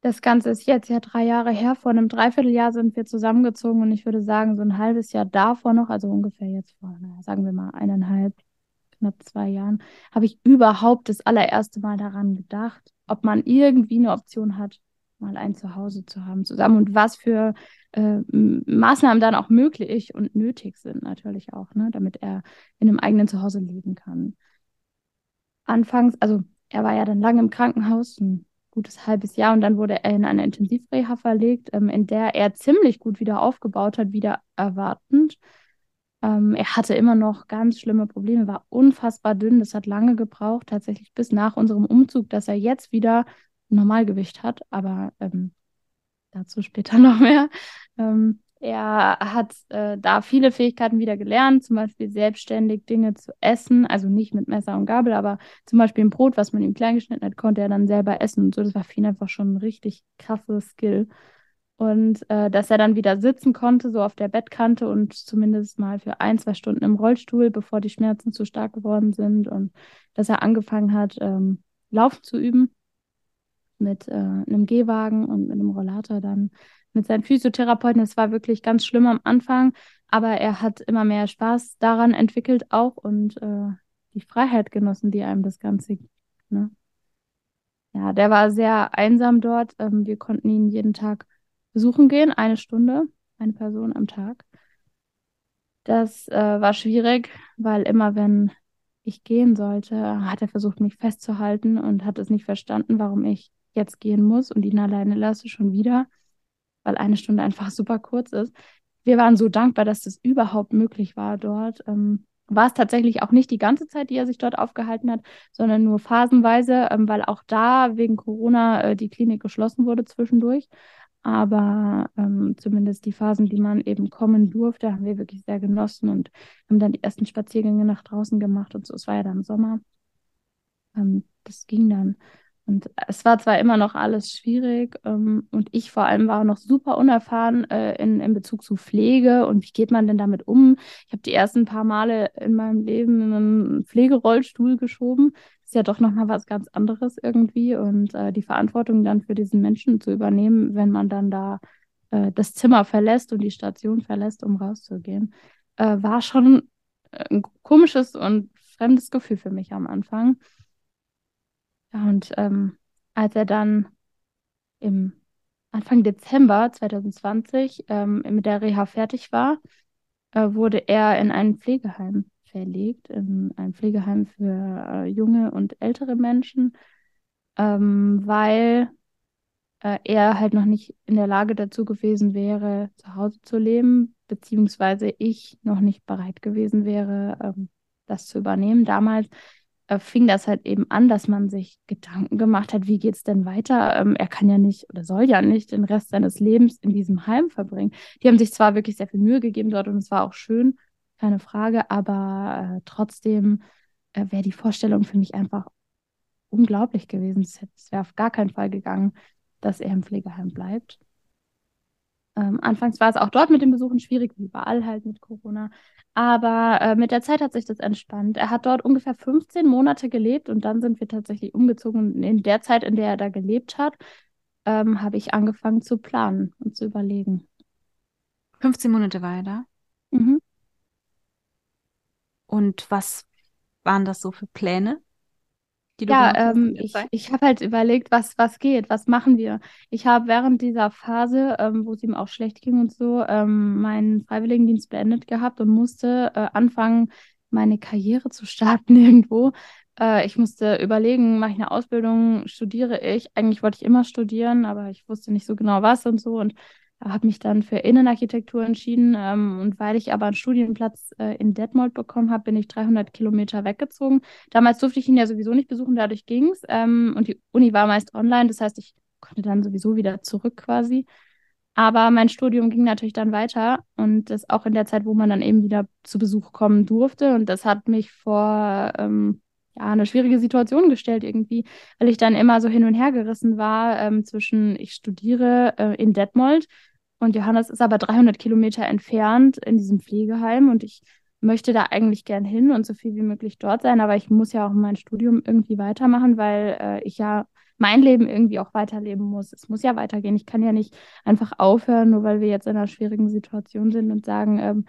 Das Ganze ist jetzt ja drei Jahre her. Vor einem Dreivierteljahr sind wir zusammengezogen und ich würde sagen, so ein halbes Jahr davor noch, also ungefähr jetzt vor, naja, sagen wir mal eineinhalb, knapp zwei Jahren, habe ich überhaupt das allererste Mal daran gedacht, ob man irgendwie eine Option hat, mal ein Zuhause zu haben zusammen und was für äh, Maßnahmen dann auch möglich und nötig sind natürlich auch, ne, damit er in einem eigenen Zuhause leben kann. Anfangs, also er war ja dann lange im Krankenhaus, ein gutes halbes Jahr, und dann wurde er in eine Intensivreha verlegt, ähm, in der er ziemlich gut wieder aufgebaut hat, wieder erwartend. Ähm, er hatte immer noch ganz schlimme Probleme, war unfassbar dünn. Das hat lange gebraucht, tatsächlich bis nach unserem Umzug, dass er jetzt wieder Normalgewicht hat. Aber ähm, dazu später noch mehr. Ähm, er hat äh, da viele Fähigkeiten wieder gelernt, zum Beispiel selbstständig Dinge zu essen, also nicht mit Messer und Gabel, aber zum Beispiel ein Brot, was man ihm klein geschnitten hat, konnte er dann selber essen und so. Das war für ihn einfach schon ein richtig krasses Skill. Und äh, dass er dann wieder sitzen konnte, so auf der Bettkante und zumindest mal für ein, zwei Stunden im Rollstuhl, bevor die Schmerzen zu stark geworden sind. Und dass er angefangen hat, ähm, Laufen zu üben mit äh, einem Gehwagen und mit einem Rollator dann mit seinen Physiotherapeuten. Es war wirklich ganz schlimm am Anfang, aber er hat immer mehr Spaß daran entwickelt auch und äh, die Freiheit genossen, die einem das Ganze gibt. Ne? Ja, der war sehr einsam dort. Ähm, wir konnten ihn jeden Tag besuchen gehen, eine Stunde, eine Person am Tag. Das äh, war schwierig, weil immer wenn ich gehen sollte, hat er versucht, mich festzuhalten und hat es nicht verstanden, warum ich jetzt gehen muss und ihn alleine lasse, schon wieder, weil eine Stunde einfach super kurz ist. Wir waren so dankbar, dass das überhaupt möglich war dort. Ähm, war es tatsächlich auch nicht die ganze Zeit, die er sich dort aufgehalten hat, sondern nur phasenweise, ähm, weil auch da wegen Corona äh, die Klinik geschlossen wurde zwischendurch. Aber ähm, zumindest die Phasen, die man eben kommen durfte, haben wir wirklich sehr genossen und haben dann die ersten Spaziergänge nach draußen gemacht und so. Es war ja dann Sommer. Ähm, das ging dann. Und es war zwar immer noch alles schwierig ähm, und ich vor allem war noch super unerfahren äh, in, in Bezug zu Pflege und wie geht man denn damit um? Ich habe die ersten paar Male in meinem Leben in einen Pflegerollstuhl geschoben. Das ist ja doch nochmal was ganz anderes irgendwie und äh, die Verantwortung dann für diesen Menschen zu übernehmen, wenn man dann da äh, das Zimmer verlässt und die Station verlässt, um rauszugehen, äh, war schon ein komisches und fremdes Gefühl für mich am Anfang. Ja, und ähm, als er dann im Anfang Dezember 2020 ähm, mit der Reha fertig war, äh, wurde er in ein Pflegeheim verlegt, in ein Pflegeheim für äh, junge und ältere Menschen, ähm, weil äh, er halt noch nicht in der Lage dazu gewesen wäre, zu Hause zu leben, beziehungsweise ich noch nicht bereit gewesen wäre, ähm, das zu übernehmen. Damals äh, fing das halt eben an, dass man sich Gedanken gemacht hat, wie geht es denn weiter? Ähm, er kann ja nicht oder soll ja nicht den Rest seines Lebens in diesem Heim verbringen. Die haben sich zwar wirklich sehr viel Mühe gegeben dort und es war auch schön, keine Frage, aber äh, trotzdem äh, wäre die Vorstellung für mich einfach unglaublich gewesen. Es wäre auf gar keinen Fall gegangen, dass er im Pflegeheim bleibt. Ähm, anfangs war es auch dort mit den Besuchen schwierig, wie überall halt mit Corona. Aber äh, mit der Zeit hat sich das entspannt. Er hat dort ungefähr 15 Monate gelebt und dann sind wir tatsächlich umgezogen. Und in der Zeit, in der er da gelebt hat, ähm, habe ich angefangen zu planen und zu überlegen. 15 Monate war er da? Mhm. Und was waren das so für Pläne? Die du ja, ähm, ich, ich habe halt überlegt, was, was geht, was machen wir. Ich habe während dieser Phase, ähm, wo es ihm auch schlecht ging und so, ähm, meinen Freiwilligendienst beendet gehabt und musste äh, anfangen, meine Karriere zu starten irgendwo. Äh, ich musste überlegen, mache ich eine Ausbildung, studiere ich. Eigentlich wollte ich immer studieren, aber ich wusste nicht so genau was und so. Und habe mich dann für Innenarchitektur entschieden ähm, und weil ich aber einen Studienplatz äh, in Detmold bekommen habe, bin ich 300 Kilometer weggezogen. Damals durfte ich ihn ja sowieso nicht besuchen, dadurch ging es ähm, und die Uni war meist online, das heißt, ich konnte dann sowieso wieder zurück quasi. Aber mein Studium ging natürlich dann weiter und das auch in der Zeit, wo man dann eben wieder zu Besuch kommen durfte und das hat mich vor ähm, ja, eine schwierige Situation gestellt irgendwie, weil ich dann immer so hin und her gerissen war ähm, zwischen ich studiere äh, in Detmold und Johannes ist aber 300 Kilometer entfernt in diesem Pflegeheim und ich möchte da eigentlich gern hin und so viel wie möglich dort sein, aber ich muss ja auch mein Studium irgendwie weitermachen, weil äh, ich ja mein Leben irgendwie auch weiterleben muss. Es muss ja weitergehen. Ich kann ja nicht einfach aufhören, nur weil wir jetzt in einer schwierigen Situation sind und sagen, ähm,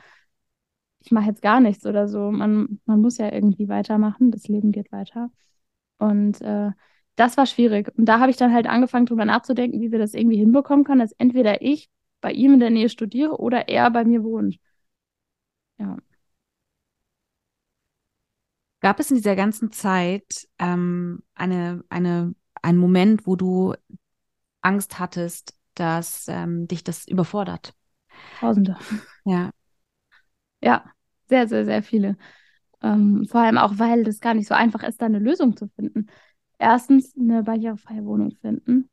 ich mache jetzt gar nichts oder so. Man, man muss ja irgendwie weitermachen. Das Leben geht weiter. Und äh, das war schwierig. Und da habe ich dann halt angefangen, drüber nachzudenken, wie wir das irgendwie hinbekommen können, dass entweder ich bei ihm in der Nähe studiere oder er bei mir wohnt. Ja. Gab es in dieser ganzen Zeit ähm, eine, eine, einen Moment, wo du Angst hattest, dass ähm, dich das überfordert? Tausende. Ja. Ja, sehr, sehr, sehr viele. Ähm, vor allem auch, weil das gar nicht so einfach ist, da eine Lösung zu finden. Erstens eine barrierefreie Wohnung finden.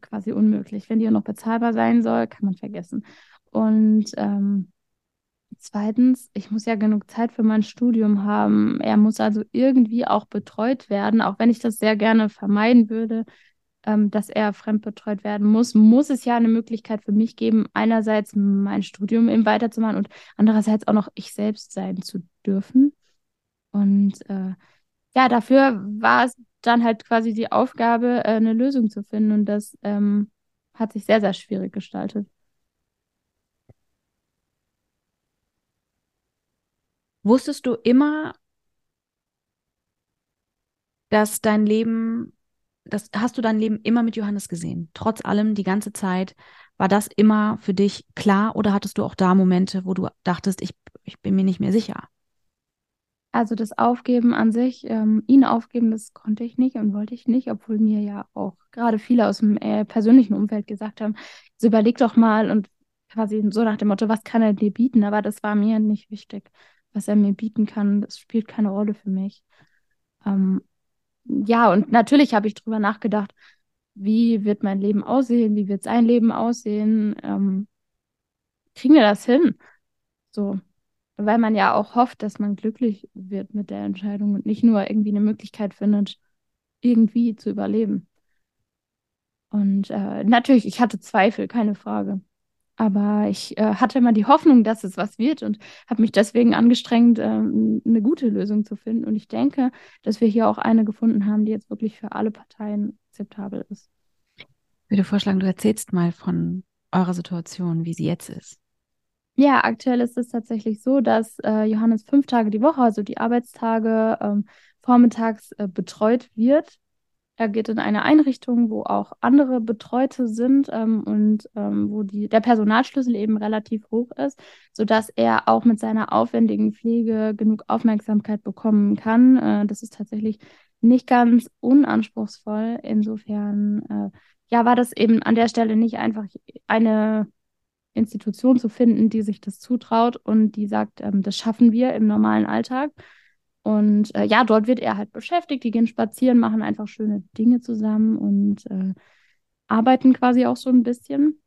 Quasi unmöglich. Wenn die noch bezahlbar sein soll, kann man vergessen. Und ähm, zweitens, ich muss ja genug Zeit für mein Studium haben. Er muss also irgendwie auch betreut werden, auch wenn ich das sehr gerne vermeiden würde, ähm, dass er fremdbetreut werden muss, muss es ja eine Möglichkeit für mich geben, einerseits mein Studium eben weiterzumachen und andererseits auch noch ich selbst sein zu dürfen. Und äh, ja, dafür war es dann halt quasi die Aufgabe, äh, eine Lösung zu finden. Und das ähm, hat sich sehr, sehr schwierig gestaltet. Wusstest du immer, dass dein Leben, das hast du dein Leben immer mit Johannes gesehen? Trotz allem, die ganze Zeit, war das immer für dich klar oder hattest du auch da Momente, wo du dachtest, ich, ich bin mir nicht mehr sicher? Also das Aufgeben an sich, ähm, ihn aufgeben, das konnte ich nicht und wollte ich nicht, obwohl mir ja auch gerade viele aus dem äh, persönlichen Umfeld gesagt haben, so überleg doch mal und quasi so nach dem Motto, was kann er dir bieten? Aber das war mir nicht wichtig was er mir bieten kann, das spielt keine Rolle für mich. Ähm, ja, und natürlich habe ich darüber nachgedacht, wie wird mein Leben aussehen, wie wird sein Leben aussehen, ähm, kriegen wir das hin? So, weil man ja auch hofft, dass man glücklich wird mit der Entscheidung und nicht nur irgendwie eine Möglichkeit findet, irgendwie zu überleben. Und äh, natürlich, ich hatte Zweifel, keine Frage. Aber ich äh, hatte immer die Hoffnung, dass es was wird und habe mich deswegen angestrengt, ähm, eine gute Lösung zu finden. Und ich denke, dass wir hier auch eine gefunden haben, die jetzt wirklich für alle Parteien akzeptabel ist. Ich würde vorschlagen, du erzählst mal von eurer Situation, wie sie jetzt ist. Ja, aktuell ist es tatsächlich so, dass äh, Johannes fünf Tage die Woche, also die Arbeitstage, ähm, vormittags äh, betreut wird er geht in eine Einrichtung, wo auch andere Betreute sind ähm, und ähm, wo die, der Personalschlüssel eben relativ hoch ist, sodass er auch mit seiner aufwendigen Pflege genug Aufmerksamkeit bekommen kann. Äh, das ist tatsächlich nicht ganz unanspruchsvoll. Insofern, äh, ja, war das eben an der Stelle nicht einfach eine Institution zu finden, die sich das zutraut und die sagt, ähm, das schaffen wir im normalen Alltag. Und äh, ja, dort wird er halt beschäftigt. Die gehen spazieren, machen einfach schöne Dinge zusammen und äh, arbeiten quasi auch so ein bisschen.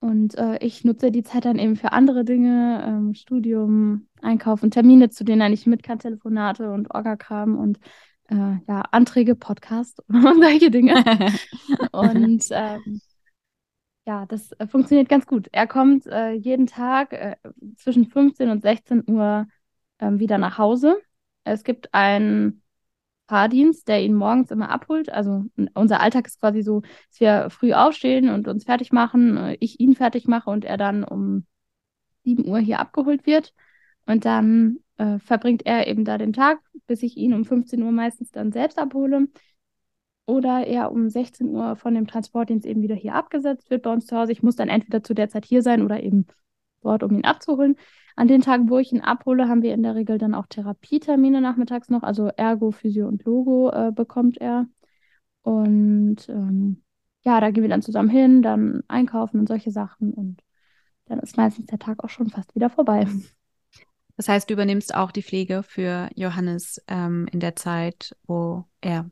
Und äh, ich nutze die Zeit dann eben für andere Dinge, ähm, Studium, Einkaufen, Termine, zu denen er nicht mit kann, Telefonate und Orgakram und äh, ja, Anträge, Podcast und solche Dinge. und ähm, ja, das äh, funktioniert ganz gut. Er kommt äh, jeden Tag äh, zwischen 15 und 16 Uhr ähm, wieder nach Hause es gibt einen Fahrdienst, der ihn morgens immer abholt. Also unser Alltag ist quasi so, dass wir früh aufstehen und uns fertig machen, äh, ich ihn fertig mache und er dann um 7 Uhr hier abgeholt wird. Und dann äh, verbringt er eben da den Tag, bis ich ihn um 15 Uhr meistens dann selbst abhole. Oder er um 16 Uhr von dem Transportdienst eben wieder hier abgesetzt wird bei uns zu Hause. Ich muss dann entweder zu der Zeit hier sein oder eben dort, um ihn abzuholen. An den Tagen, wo ich ihn abhole, haben wir in der Regel dann auch Therapietermine nachmittags noch. Also Ergo, Physio und Logo äh, bekommt er. Und ähm, ja, da gehen wir dann zusammen hin, dann einkaufen und solche Sachen. Und dann ist meistens der Tag auch schon fast wieder vorbei. Das heißt, du übernimmst auch die Pflege für Johannes ähm, in der Zeit, wo er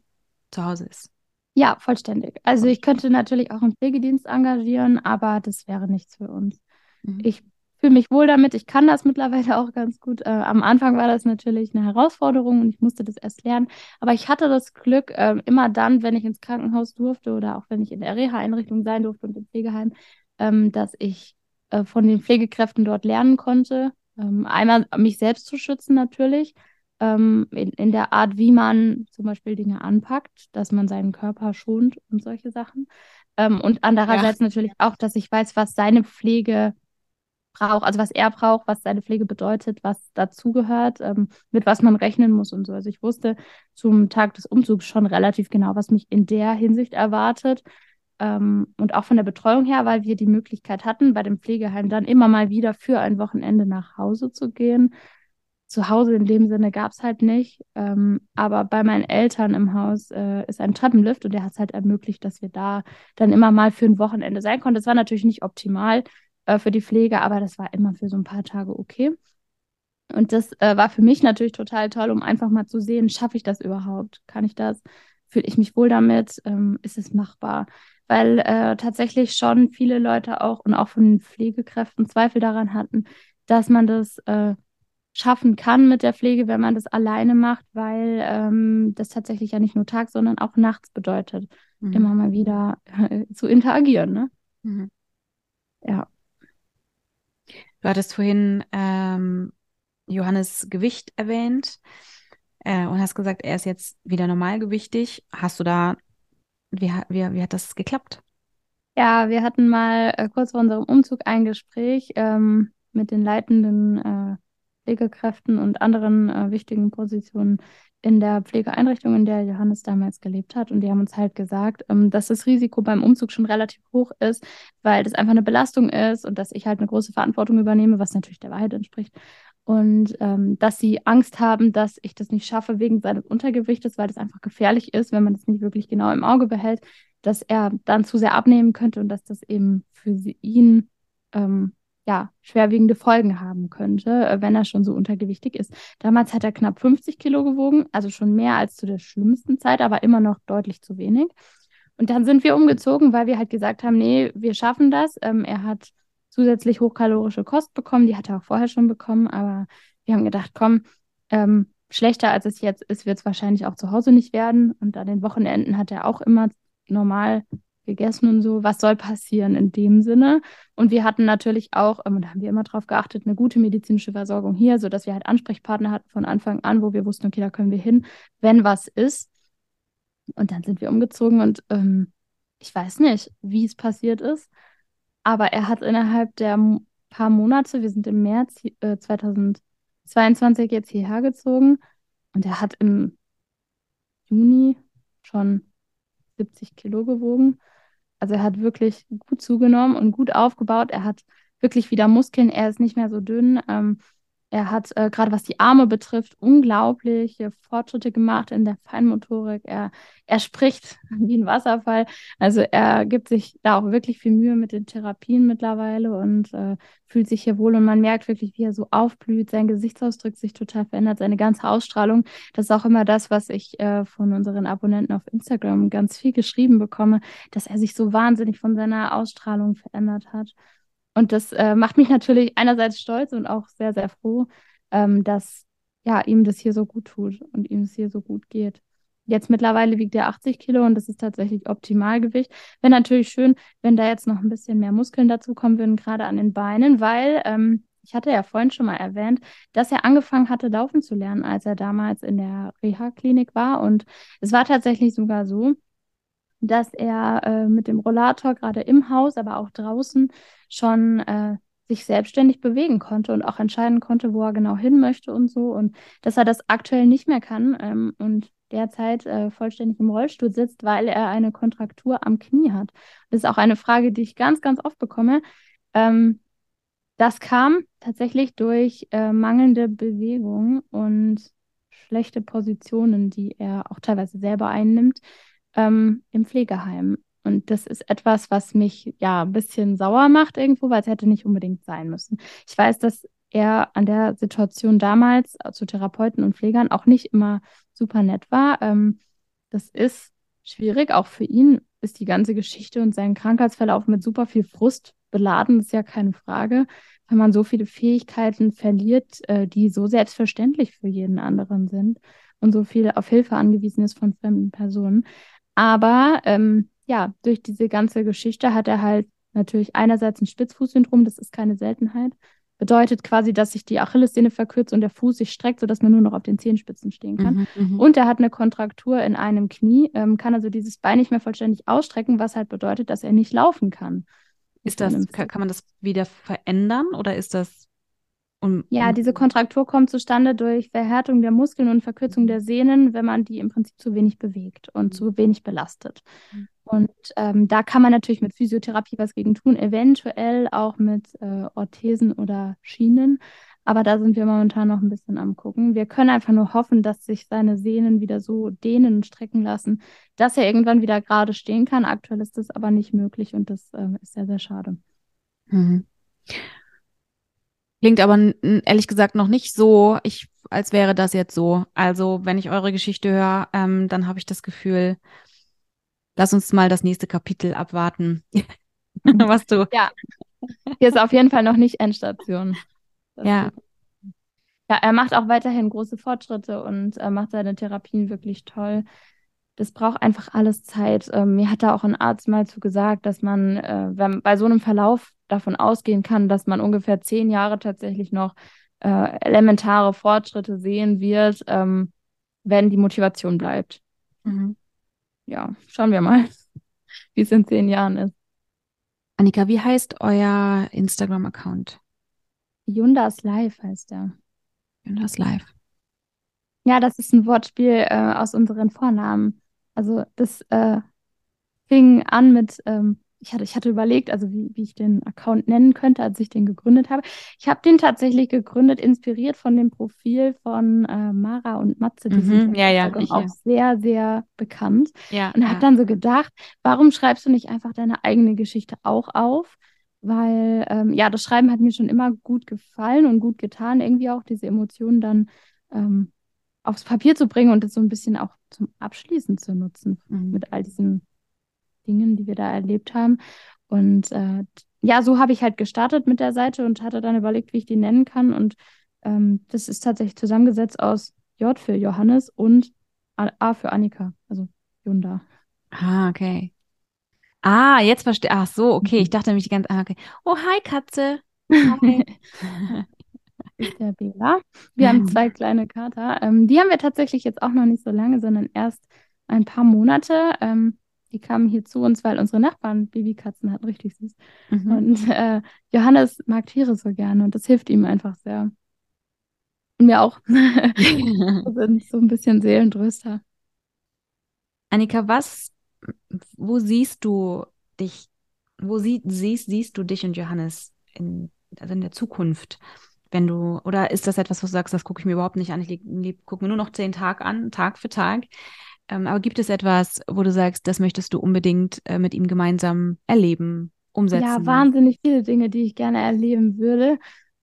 zu Hause ist. Ja, vollständig. Also ich könnte natürlich auch einen Pflegedienst engagieren, aber das wäre nichts für uns. Mhm. Ich fühle mich wohl damit. Ich kann das mittlerweile auch ganz gut. Äh, am Anfang war das natürlich eine Herausforderung und ich musste das erst lernen. Aber ich hatte das Glück, äh, immer dann, wenn ich ins Krankenhaus durfte oder auch wenn ich in der Reha-Einrichtung sein durfte und im Pflegeheim, ähm, dass ich äh, von den Pflegekräften dort lernen konnte. Ähm, einmal mich selbst zu schützen natürlich. Ähm, in, in der Art, wie man zum Beispiel Dinge anpackt, dass man seinen Körper schont und solche Sachen. Ähm, und andererseits ja. natürlich auch, dass ich weiß, was seine Pflege braucht, also was er braucht, was seine Pflege bedeutet, was dazugehört, ähm, mit was man rechnen muss und so. Also ich wusste zum Tag des Umzugs schon relativ genau, was mich in der Hinsicht erwartet. Ähm, und auch von der Betreuung her, weil wir die Möglichkeit hatten, bei dem Pflegeheim dann immer mal wieder für ein Wochenende nach Hause zu gehen. Zu Hause in dem Sinne gab es halt nicht. Ähm, aber bei meinen Eltern im Haus äh, ist ein Treppenlift und der hat es halt ermöglicht, dass wir da dann immer mal für ein Wochenende sein konnten. Das war natürlich nicht optimal äh, für die Pflege, aber das war immer für so ein paar Tage okay. Und das äh, war für mich natürlich total toll, um einfach mal zu sehen, schaffe ich das überhaupt? Kann ich das? Fühle ich mich wohl damit? Ähm, ist es machbar? Weil äh, tatsächlich schon viele Leute auch und auch von den Pflegekräften Zweifel daran hatten, dass man das äh, schaffen kann mit der Pflege, wenn man das alleine macht, weil ähm, das tatsächlich ja nicht nur tags, sondern auch nachts bedeutet, mhm. immer mal wieder äh, zu interagieren. Ne? Mhm. Ja. Du hattest vorhin ähm, Johannes Gewicht erwähnt äh, und hast gesagt, er ist jetzt wieder normalgewichtig. Hast du da, wie, wie, wie hat das geklappt? Ja, wir hatten mal äh, kurz vor unserem Umzug ein Gespräch ähm, mit den leitenden äh, Pflegekräften und anderen äh, wichtigen Positionen in der Pflegeeinrichtung, in der Johannes damals gelebt hat. Und die haben uns halt gesagt, ähm, dass das Risiko beim Umzug schon relativ hoch ist, weil das einfach eine Belastung ist und dass ich halt eine große Verantwortung übernehme, was natürlich der Wahrheit entspricht. Und ähm, dass sie Angst haben, dass ich das nicht schaffe wegen seines Untergewichtes, weil das einfach gefährlich ist, wenn man das nicht wirklich genau im Auge behält, dass er dann zu sehr abnehmen könnte und dass das eben für ihn ähm, ja, schwerwiegende Folgen haben könnte, äh, wenn er schon so untergewichtig ist. Damals hat er knapp 50 Kilo gewogen, also schon mehr als zu der schlimmsten Zeit, aber immer noch deutlich zu wenig. Und dann sind wir umgezogen, weil wir halt gesagt haben, nee, wir schaffen das. Ähm, er hat zusätzlich hochkalorische Kost bekommen, die hat er auch vorher schon bekommen, aber wir haben gedacht, komm, ähm, schlechter als es jetzt ist, wird es wahrscheinlich auch zu Hause nicht werden. Und an den Wochenenden hat er auch immer normal gegessen und so, was soll passieren in dem Sinne. Und wir hatten natürlich auch, ähm, da haben wir immer drauf geachtet, eine gute medizinische Versorgung hier, sodass wir halt Ansprechpartner hatten von Anfang an, wo wir wussten, okay, da können wir hin, wenn was ist. Und dann sind wir umgezogen und ähm, ich weiß nicht, wie es passiert ist, aber er hat innerhalb der paar Monate, wir sind im März äh, 2022 jetzt hierher gezogen und er hat im Juni schon 70 Kilo gewogen. Also er hat wirklich gut zugenommen und gut aufgebaut. Er hat wirklich wieder Muskeln. Er ist nicht mehr so dünn. Ähm, er hat äh, gerade was die Arme betrifft unglaubliche Fortschritte gemacht in der Feinmotorik. Er, er spricht wie ein Wasserfall. Also er gibt sich da auch wirklich viel Mühe mit den Therapien mittlerweile und äh, fühlt sich hier wohl. Und man merkt wirklich, wie er so aufblüht. Sein Gesichtsausdruck sich total verändert, seine ganze Ausstrahlung. Das ist auch immer das, was ich äh, von unseren Abonnenten auf Instagram ganz viel geschrieben bekomme, dass er sich so wahnsinnig von seiner Ausstrahlung verändert hat. Und das äh, macht mich natürlich einerseits stolz und auch sehr, sehr froh, ähm, dass ja, ihm das hier so gut tut und ihm es hier so gut geht. Jetzt mittlerweile wiegt er 80 Kilo und das ist tatsächlich Optimalgewicht. Wäre natürlich schön, wenn da jetzt noch ein bisschen mehr Muskeln dazukommen würden, gerade an den Beinen, weil ähm, ich hatte ja vorhin schon mal erwähnt, dass er angefangen hatte, laufen zu lernen, als er damals in der Reha-Klinik war. Und es war tatsächlich sogar so, dass er äh, mit dem Rollator gerade im Haus, aber auch draußen schon äh, sich selbstständig bewegen konnte und auch entscheiden konnte, wo er genau hin möchte und so. Und dass er das aktuell nicht mehr kann ähm, und derzeit äh, vollständig im Rollstuhl sitzt, weil er eine Kontraktur am Knie hat. Das ist auch eine Frage, die ich ganz, ganz oft bekomme. Ähm, das kam tatsächlich durch äh, mangelnde Bewegung und schlechte Positionen, die er auch teilweise selber einnimmt ähm, im Pflegeheim. Und das ist etwas, was mich ja ein bisschen sauer macht irgendwo, weil es hätte nicht unbedingt sein müssen. Ich weiß, dass er an der Situation damals äh, zu Therapeuten und Pflegern auch nicht immer super nett war. Ähm, das ist schwierig, auch für ihn ist die ganze Geschichte und sein Krankheitsverlauf mit super viel Frust beladen, das ist ja keine Frage, wenn man so viele Fähigkeiten verliert, äh, die so selbstverständlich für jeden anderen sind und so viel auf Hilfe angewiesen ist von fremden Personen. Aber ähm, ja, durch diese ganze Geschichte hat er halt natürlich einerseits ein Spitzfußsyndrom, das ist keine Seltenheit. Bedeutet quasi, dass sich die Achillessehne verkürzt und der Fuß sich streckt, sodass man nur noch auf den Zehenspitzen stehen kann. Mhm, mhm. und er hat eine Kontraktur in einem Knie, ähm, kann also dieses Bein nicht mehr vollständig ausstrecken, was halt bedeutet, dass er nicht laufen kann. Ist das, kann, kann man das wieder verändern oder ist das um, ja, diese Kontraktur kommt zustande durch Verhärtung der Muskeln und Verkürzung der Sehnen, wenn man die im Prinzip zu wenig bewegt und zu wenig belastet. Mhm. Und ähm, da kann man natürlich mit Physiotherapie was gegen tun, eventuell auch mit äh, Orthesen oder Schienen. Aber da sind wir momentan noch ein bisschen am gucken. Wir können einfach nur hoffen, dass sich seine Sehnen wieder so dehnen und strecken lassen, dass er irgendwann wieder gerade stehen kann. Aktuell ist das aber nicht möglich und das äh, ist sehr, sehr schade. Mhm. Klingt aber ehrlich gesagt noch nicht so, ich, als wäre das jetzt so. Also, wenn ich eure Geschichte höre, ähm, dann habe ich das Gefühl, lass uns mal das nächste Kapitel abwarten. Was du. Ja. Hier ist auf jeden Fall noch nicht Endstation. Das ja. Ja, er macht auch weiterhin große Fortschritte und äh, macht seine Therapien wirklich toll. Das braucht einfach alles Zeit. Ähm, mir hat da auch ein Arzt mal zu gesagt, dass man äh, wenn, bei so einem Verlauf davon ausgehen kann, dass man ungefähr zehn Jahre tatsächlich noch äh, elementare Fortschritte sehen wird, ähm, wenn die Motivation bleibt. Mhm. Ja, schauen wir mal, wie es in zehn Jahren ist. Annika, wie heißt euer Instagram-Account? Yundas Live heißt er. Yundas Live. Ja, das ist ein Wortspiel äh, aus unseren Vornamen. Also das äh, fing an mit, ähm, ich, hatte, ich hatte überlegt, also wie, wie ich den Account nennen könnte, als ich den gegründet habe. Ich habe den tatsächlich gegründet, inspiriert von dem Profil von äh, Mara und Matze, die mhm, sind ja, ja, auch ja. sehr, sehr bekannt. Ja, und habe dann so gedacht, warum schreibst du nicht einfach deine eigene Geschichte auch auf? weil ähm, ja, das Schreiben hat mir schon immer gut gefallen und gut getan, irgendwie auch diese Emotionen dann ähm, aufs Papier zu bringen und das so ein bisschen auch zum Abschließen zu nutzen mhm. mit all diesen Dingen, die wir da erlebt haben. Und äh, ja, so habe ich halt gestartet mit der Seite und hatte dann überlegt, wie ich die nennen kann. Und ähm, das ist tatsächlich zusammengesetzt aus J für Johannes und A für Annika, also Junda. Ah, okay. Ah, jetzt verstehe. Ach so, okay. Ich mhm. dachte nämlich die ganze. Ah, okay. Oh, hi Katze. Hi. ist der Bela. Wir haben zwei kleine Kater. Ähm, die haben wir tatsächlich jetzt auch noch nicht so lange, sondern erst ein paar Monate. Ähm, die kamen hier zu uns, weil unsere Nachbarn Babykatzen hatten, richtig süß. Mhm. Und äh, Johannes mag Tiere so gerne und das hilft ihm einfach sehr. Und mir auch. wir sind so ein bisschen Seelentröster. Annika, was wo siehst du dich, wo sie, siehst, siehst du dich und Johannes in, also in der Zukunft? Wenn du, oder ist das etwas, wo du sagst, das gucke ich mir überhaupt nicht an, ich gucke mir nur noch zehn Tage an, Tag für Tag. Ähm, aber gibt es etwas, wo du sagst, das möchtest du unbedingt äh, mit ihm gemeinsam erleben, umsetzen? Ja, wahnsinnig viele Dinge, die ich gerne erleben würde.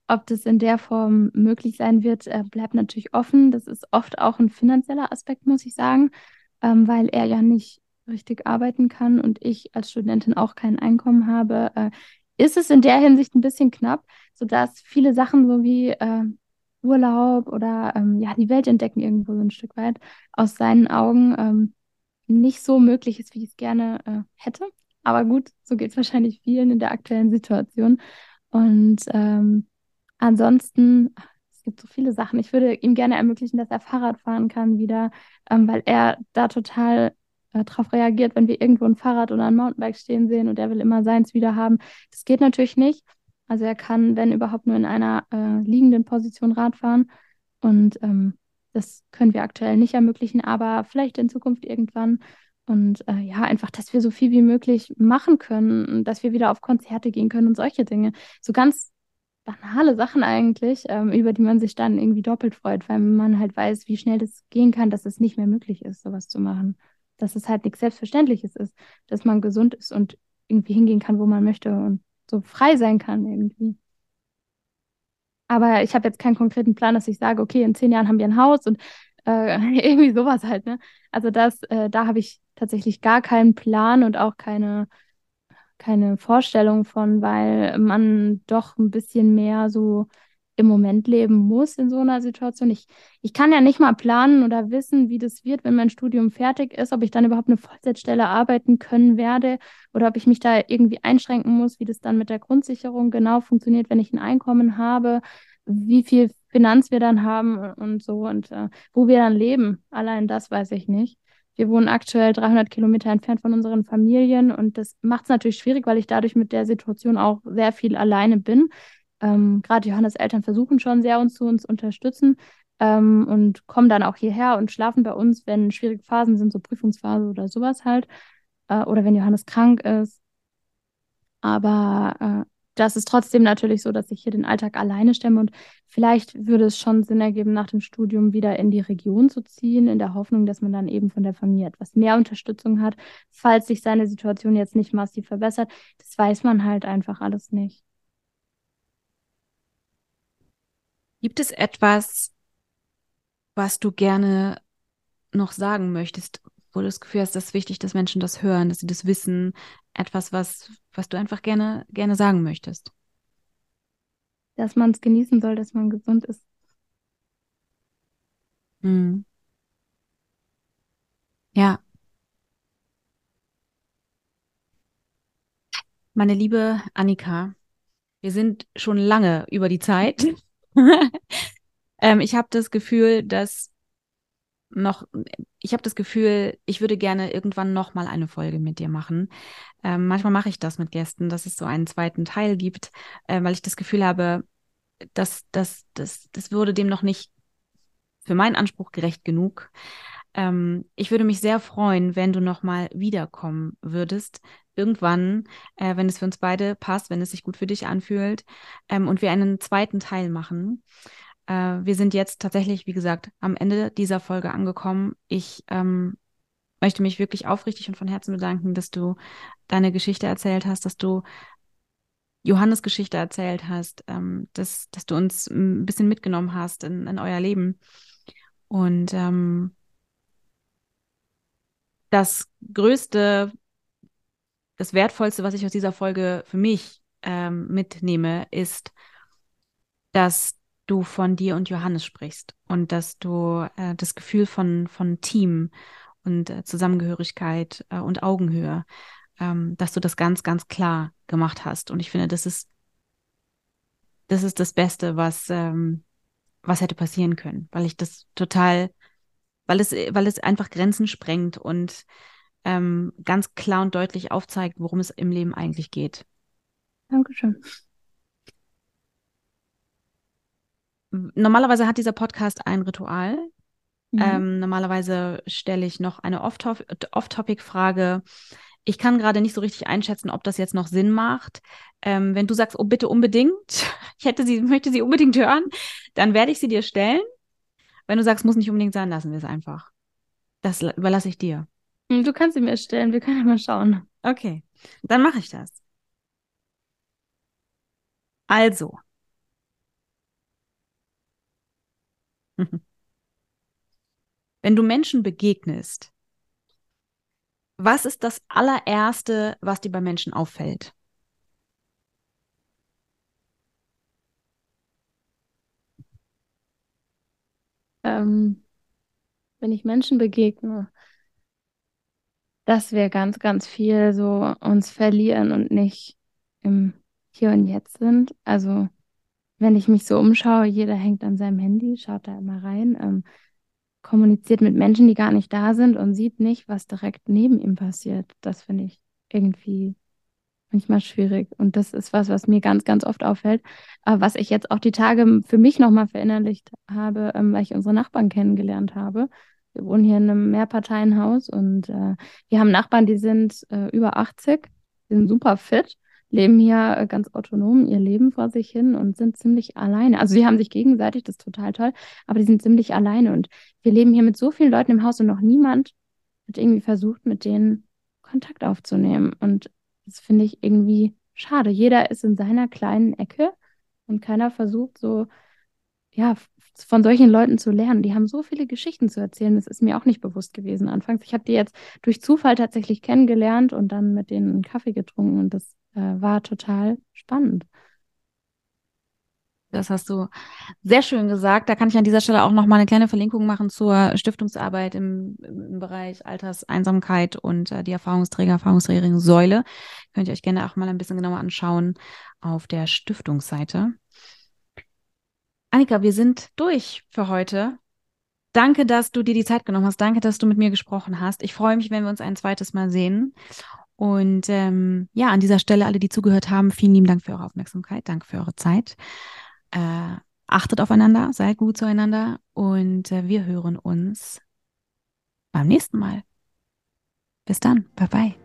Ob das in der Form möglich sein wird, äh, bleibt natürlich offen. Das ist oft auch ein finanzieller Aspekt, muss ich sagen, ähm, weil er ja nicht richtig arbeiten kann und ich als Studentin auch kein Einkommen habe, äh, ist es in der Hinsicht ein bisschen knapp, sodass viele Sachen so wie äh, Urlaub oder ähm, ja, die Welt entdecken irgendwo so ein Stück weit aus seinen Augen ähm, nicht so möglich ist, wie ich es gerne äh, hätte. Aber gut, so geht es wahrscheinlich vielen in der aktuellen Situation. Und ähm, ansonsten, es gibt so viele Sachen. Ich würde ihm gerne ermöglichen, dass er Fahrrad fahren kann wieder, ähm, weil er da total äh, darauf reagiert, wenn wir irgendwo ein Fahrrad oder ein Mountainbike stehen sehen und er will immer seins wieder haben. Das geht natürlich nicht. Also er kann, wenn überhaupt, nur in einer äh, liegenden Position Rad fahren. Und ähm, das können wir aktuell nicht ermöglichen, aber vielleicht in Zukunft irgendwann. Und äh, ja, einfach, dass wir so viel wie möglich machen können, dass wir wieder auf Konzerte gehen können und solche Dinge. So ganz banale Sachen eigentlich, ähm, über die man sich dann irgendwie doppelt freut, weil man halt weiß, wie schnell das gehen kann, dass es nicht mehr möglich ist, sowas zu machen dass es halt nichts Selbstverständliches ist, dass man gesund ist und irgendwie hingehen kann, wo man möchte und so frei sein kann irgendwie. Aber ich habe jetzt keinen konkreten Plan, dass ich sage, okay, in zehn Jahren haben wir ein Haus und äh, irgendwie sowas halt, ne? Also das, äh, da habe ich tatsächlich gar keinen Plan und auch keine, keine Vorstellung von, weil man doch ein bisschen mehr so im Moment leben muss in so einer Situation. Ich, ich kann ja nicht mal planen oder wissen, wie das wird, wenn mein Studium fertig ist, ob ich dann überhaupt eine Vollzeitstelle arbeiten können werde oder ob ich mich da irgendwie einschränken muss, wie das dann mit der Grundsicherung genau funktioniert, wenn ich ein Einkommen habe, wie viel Finanz wir dann haben und so und äh, wo wir dann leben. Allein das weiß ich nicht. Wir wohnen aktuell 300 Kilometer entfernt von unseren Familien und das macht es natürlich schwierig, weil ich dadurch mit der Situation auch sehr viel alleine bin. Ähm, Gerade Johannes Eltern versuchen schon sehr, uns zu uns unterstützen ähm, und kommen dann auch hierher und schlafen bei uns, wenn schwierige Phasen sind, so Prüfungsphase oder sowas halt. Äh, oder wenn Johannes krank ist. Aber das ist trotzdem natürlich so, dass ich hier den Alltag alleine stemme und vielleicht würde es schon Sinn ergeben, nach dem Studium wieder in die Region zu ziehen, in der Hoffnung, dass man dann eben von der Familie etwas mehr Unterstützung hat, falls sich seine Situation jetzt nicht massiv verbessert. Das weiß man halt einfach alles nicht. Gibt es etwas, was du gerne noch sagen möchtest, wo du das Gefühl hast, das ist wichtig, dass Menschen das hören, dass sie das wissen, etwas, was, was du einfach gerne, gerne sagen möchtest? Dass man es genießen soll, dass man gesund ist. Mhm. Ja. Meine liebe Annika, wir sind schon lange über die Zeit. ähm, ich habe das Gefühl, dass noch, ich habe das Gefühl, ich würde gerne irgendwann noch mal eine Folge mit dir machen. Ähm, manchmal mache ich das mit Gästen, dass es so einen zweiten Teil gibt, äh, weil ich das Gefühl habe, dass das, das, das würde dem noch nicht für meinen Anspruch gerecht genug. Ähm, ich würde mich sehr freuen, wenn du noch mal wiederkommen würdest, irgendwann, äh, wenn es für uns beide passt, wenn es sich gut für dich anfühlt ähm, und wir einen zweiten Teil machen. Äh, wir sind jetzt tatsächlich, wie gesagt, am Ende dieser Folge angekommen. Ich ähm, möchte mich wirklich aufrichtig und von Herzen bedanken, dass du deine Geschichte erzählt hast, dass du Johannes Geschichte erzählt hast, ähm, dass, dass du uns ein bisschen mitgenommen hast in, in euer Leben. Und ähm, das Größte, das Wertvollste, was ich aus dieser Folge für mich ähm, mitnehme, ist, dass du von dir und Johannes sprichst und dass du äh, das Gefühl von, von Team und äh, Zusammengehörigkeit äh, und Augenhöhe, ähm, dass du das ganz, ganz klar gemacht hast. Und ich finde, das ist, das ist das Beste, was, ähm, was hätte passieren können, weil ich das total, weil es, weil es einfach Grenzen sprengt und ähm, ganz klar und deutlich aufzeigt, worum es im Leben eigentlich geht. Dankeschön. normalerweise hat dieser Podcast ein Ritual. Mhm. Ähm, normalerweise stelle ich noch eine Off-Topic-Frage. Ich kann gerade nicht so richtig einschätzen, ob das jetzt noch Sinn macht. Ähm, wenn du sagst, oh bitte unbedingt, ich hätte sie, möchte sie unbedingt hören, dann werde ich sie dir stellen. Wenn du sagst, muss nicht unbedingt sein, lassen wir es einfach. Das überlasse ich dir. Du kannst sie mir stellen, wir können ja mal schauen. Okay, dann mache ich das. Also, Wenn du Menschen begegnest, was ist das allererste, was dir bei Menschen auffällt? Ähm, wenn ich Menschen begegne, dass wir ganz, ganz viel so uns verlieren und nicht im Hier und Jetzt sind. Also wenn ich mich so umschaue, jeder hängt an seinem Handy, schaut da immer rein, ähm, kommuniziert mit Menschen, die gar nicht da sind und sieht nicht, was direkt neben ihm passiert. Das finde ich irgendwie manchmal schwierig. Und das ist was, was mir ganz, ganz oft auffällt. Aber was ich jetzt auch die Tage für mich nochmal verinnerlicht habe, ähm, weil ich unsere Nachbarn kennengelernt habe. Wir wohnen hier in einem Mehrparteienhaus und äh, wir haben Nachbarn, die sind äh, über 80, die sind super fit leben hier äh, ganz autonom ihr Leben vor sich hin und sind ziemlich alleine. Also sie haben sich gegenseitig, das ist total toll, aber die sind ziemlich alleine und wir leben hier mit so vielen Leuten im Haus und noch niemand hat irgendwie versucht, mit denen Kontakt aufzunehmen. Und das finde ich irgendwie schade. Jeder ist in seiner kleinen Ecke und keiner versucht so, ja, von solchen Leuten zu lernen. Die haben so viele Geschichten zu erzählen. Das ist mir auch nicht bewusst gewesen anfangs. Ich habe die jetzt durch Zufall tatsächlich kennengelernt und dann mit denen einen Kaffee getrunken und das äh, war total spannend. Das hast du sehr schön gesagt. Da kann ich an dieser Stelle auch noch mal eine kleine Verlinkung machen zur Stiftungsarbeit im, im Bereich Alterseinsamkeit und äh, die Erfahrungsträger, Erfahrungsträgerin Säule. Könnt ihr euch gerne auch mal ein bisschen genauer anschauen auf der Stiftungsseite. Annika, wir sind durch für heute. Danke, dass du dir die Zeit genommen hast. Danke, dass du mit mir gesprochen hast. Ich freue mich, wenn wir uns ein zweites Mal sehen. Und ähm, ja, an dieser Stelle alle, die zugehört haben, vielen lieben Dank für eure Aufmerksamkeit, danke für eure Zeit. Äh, achtet aufeinander, seid gut zueinander und äh, wir hören uns beim nächsten Mal. Bis dann, bye bye.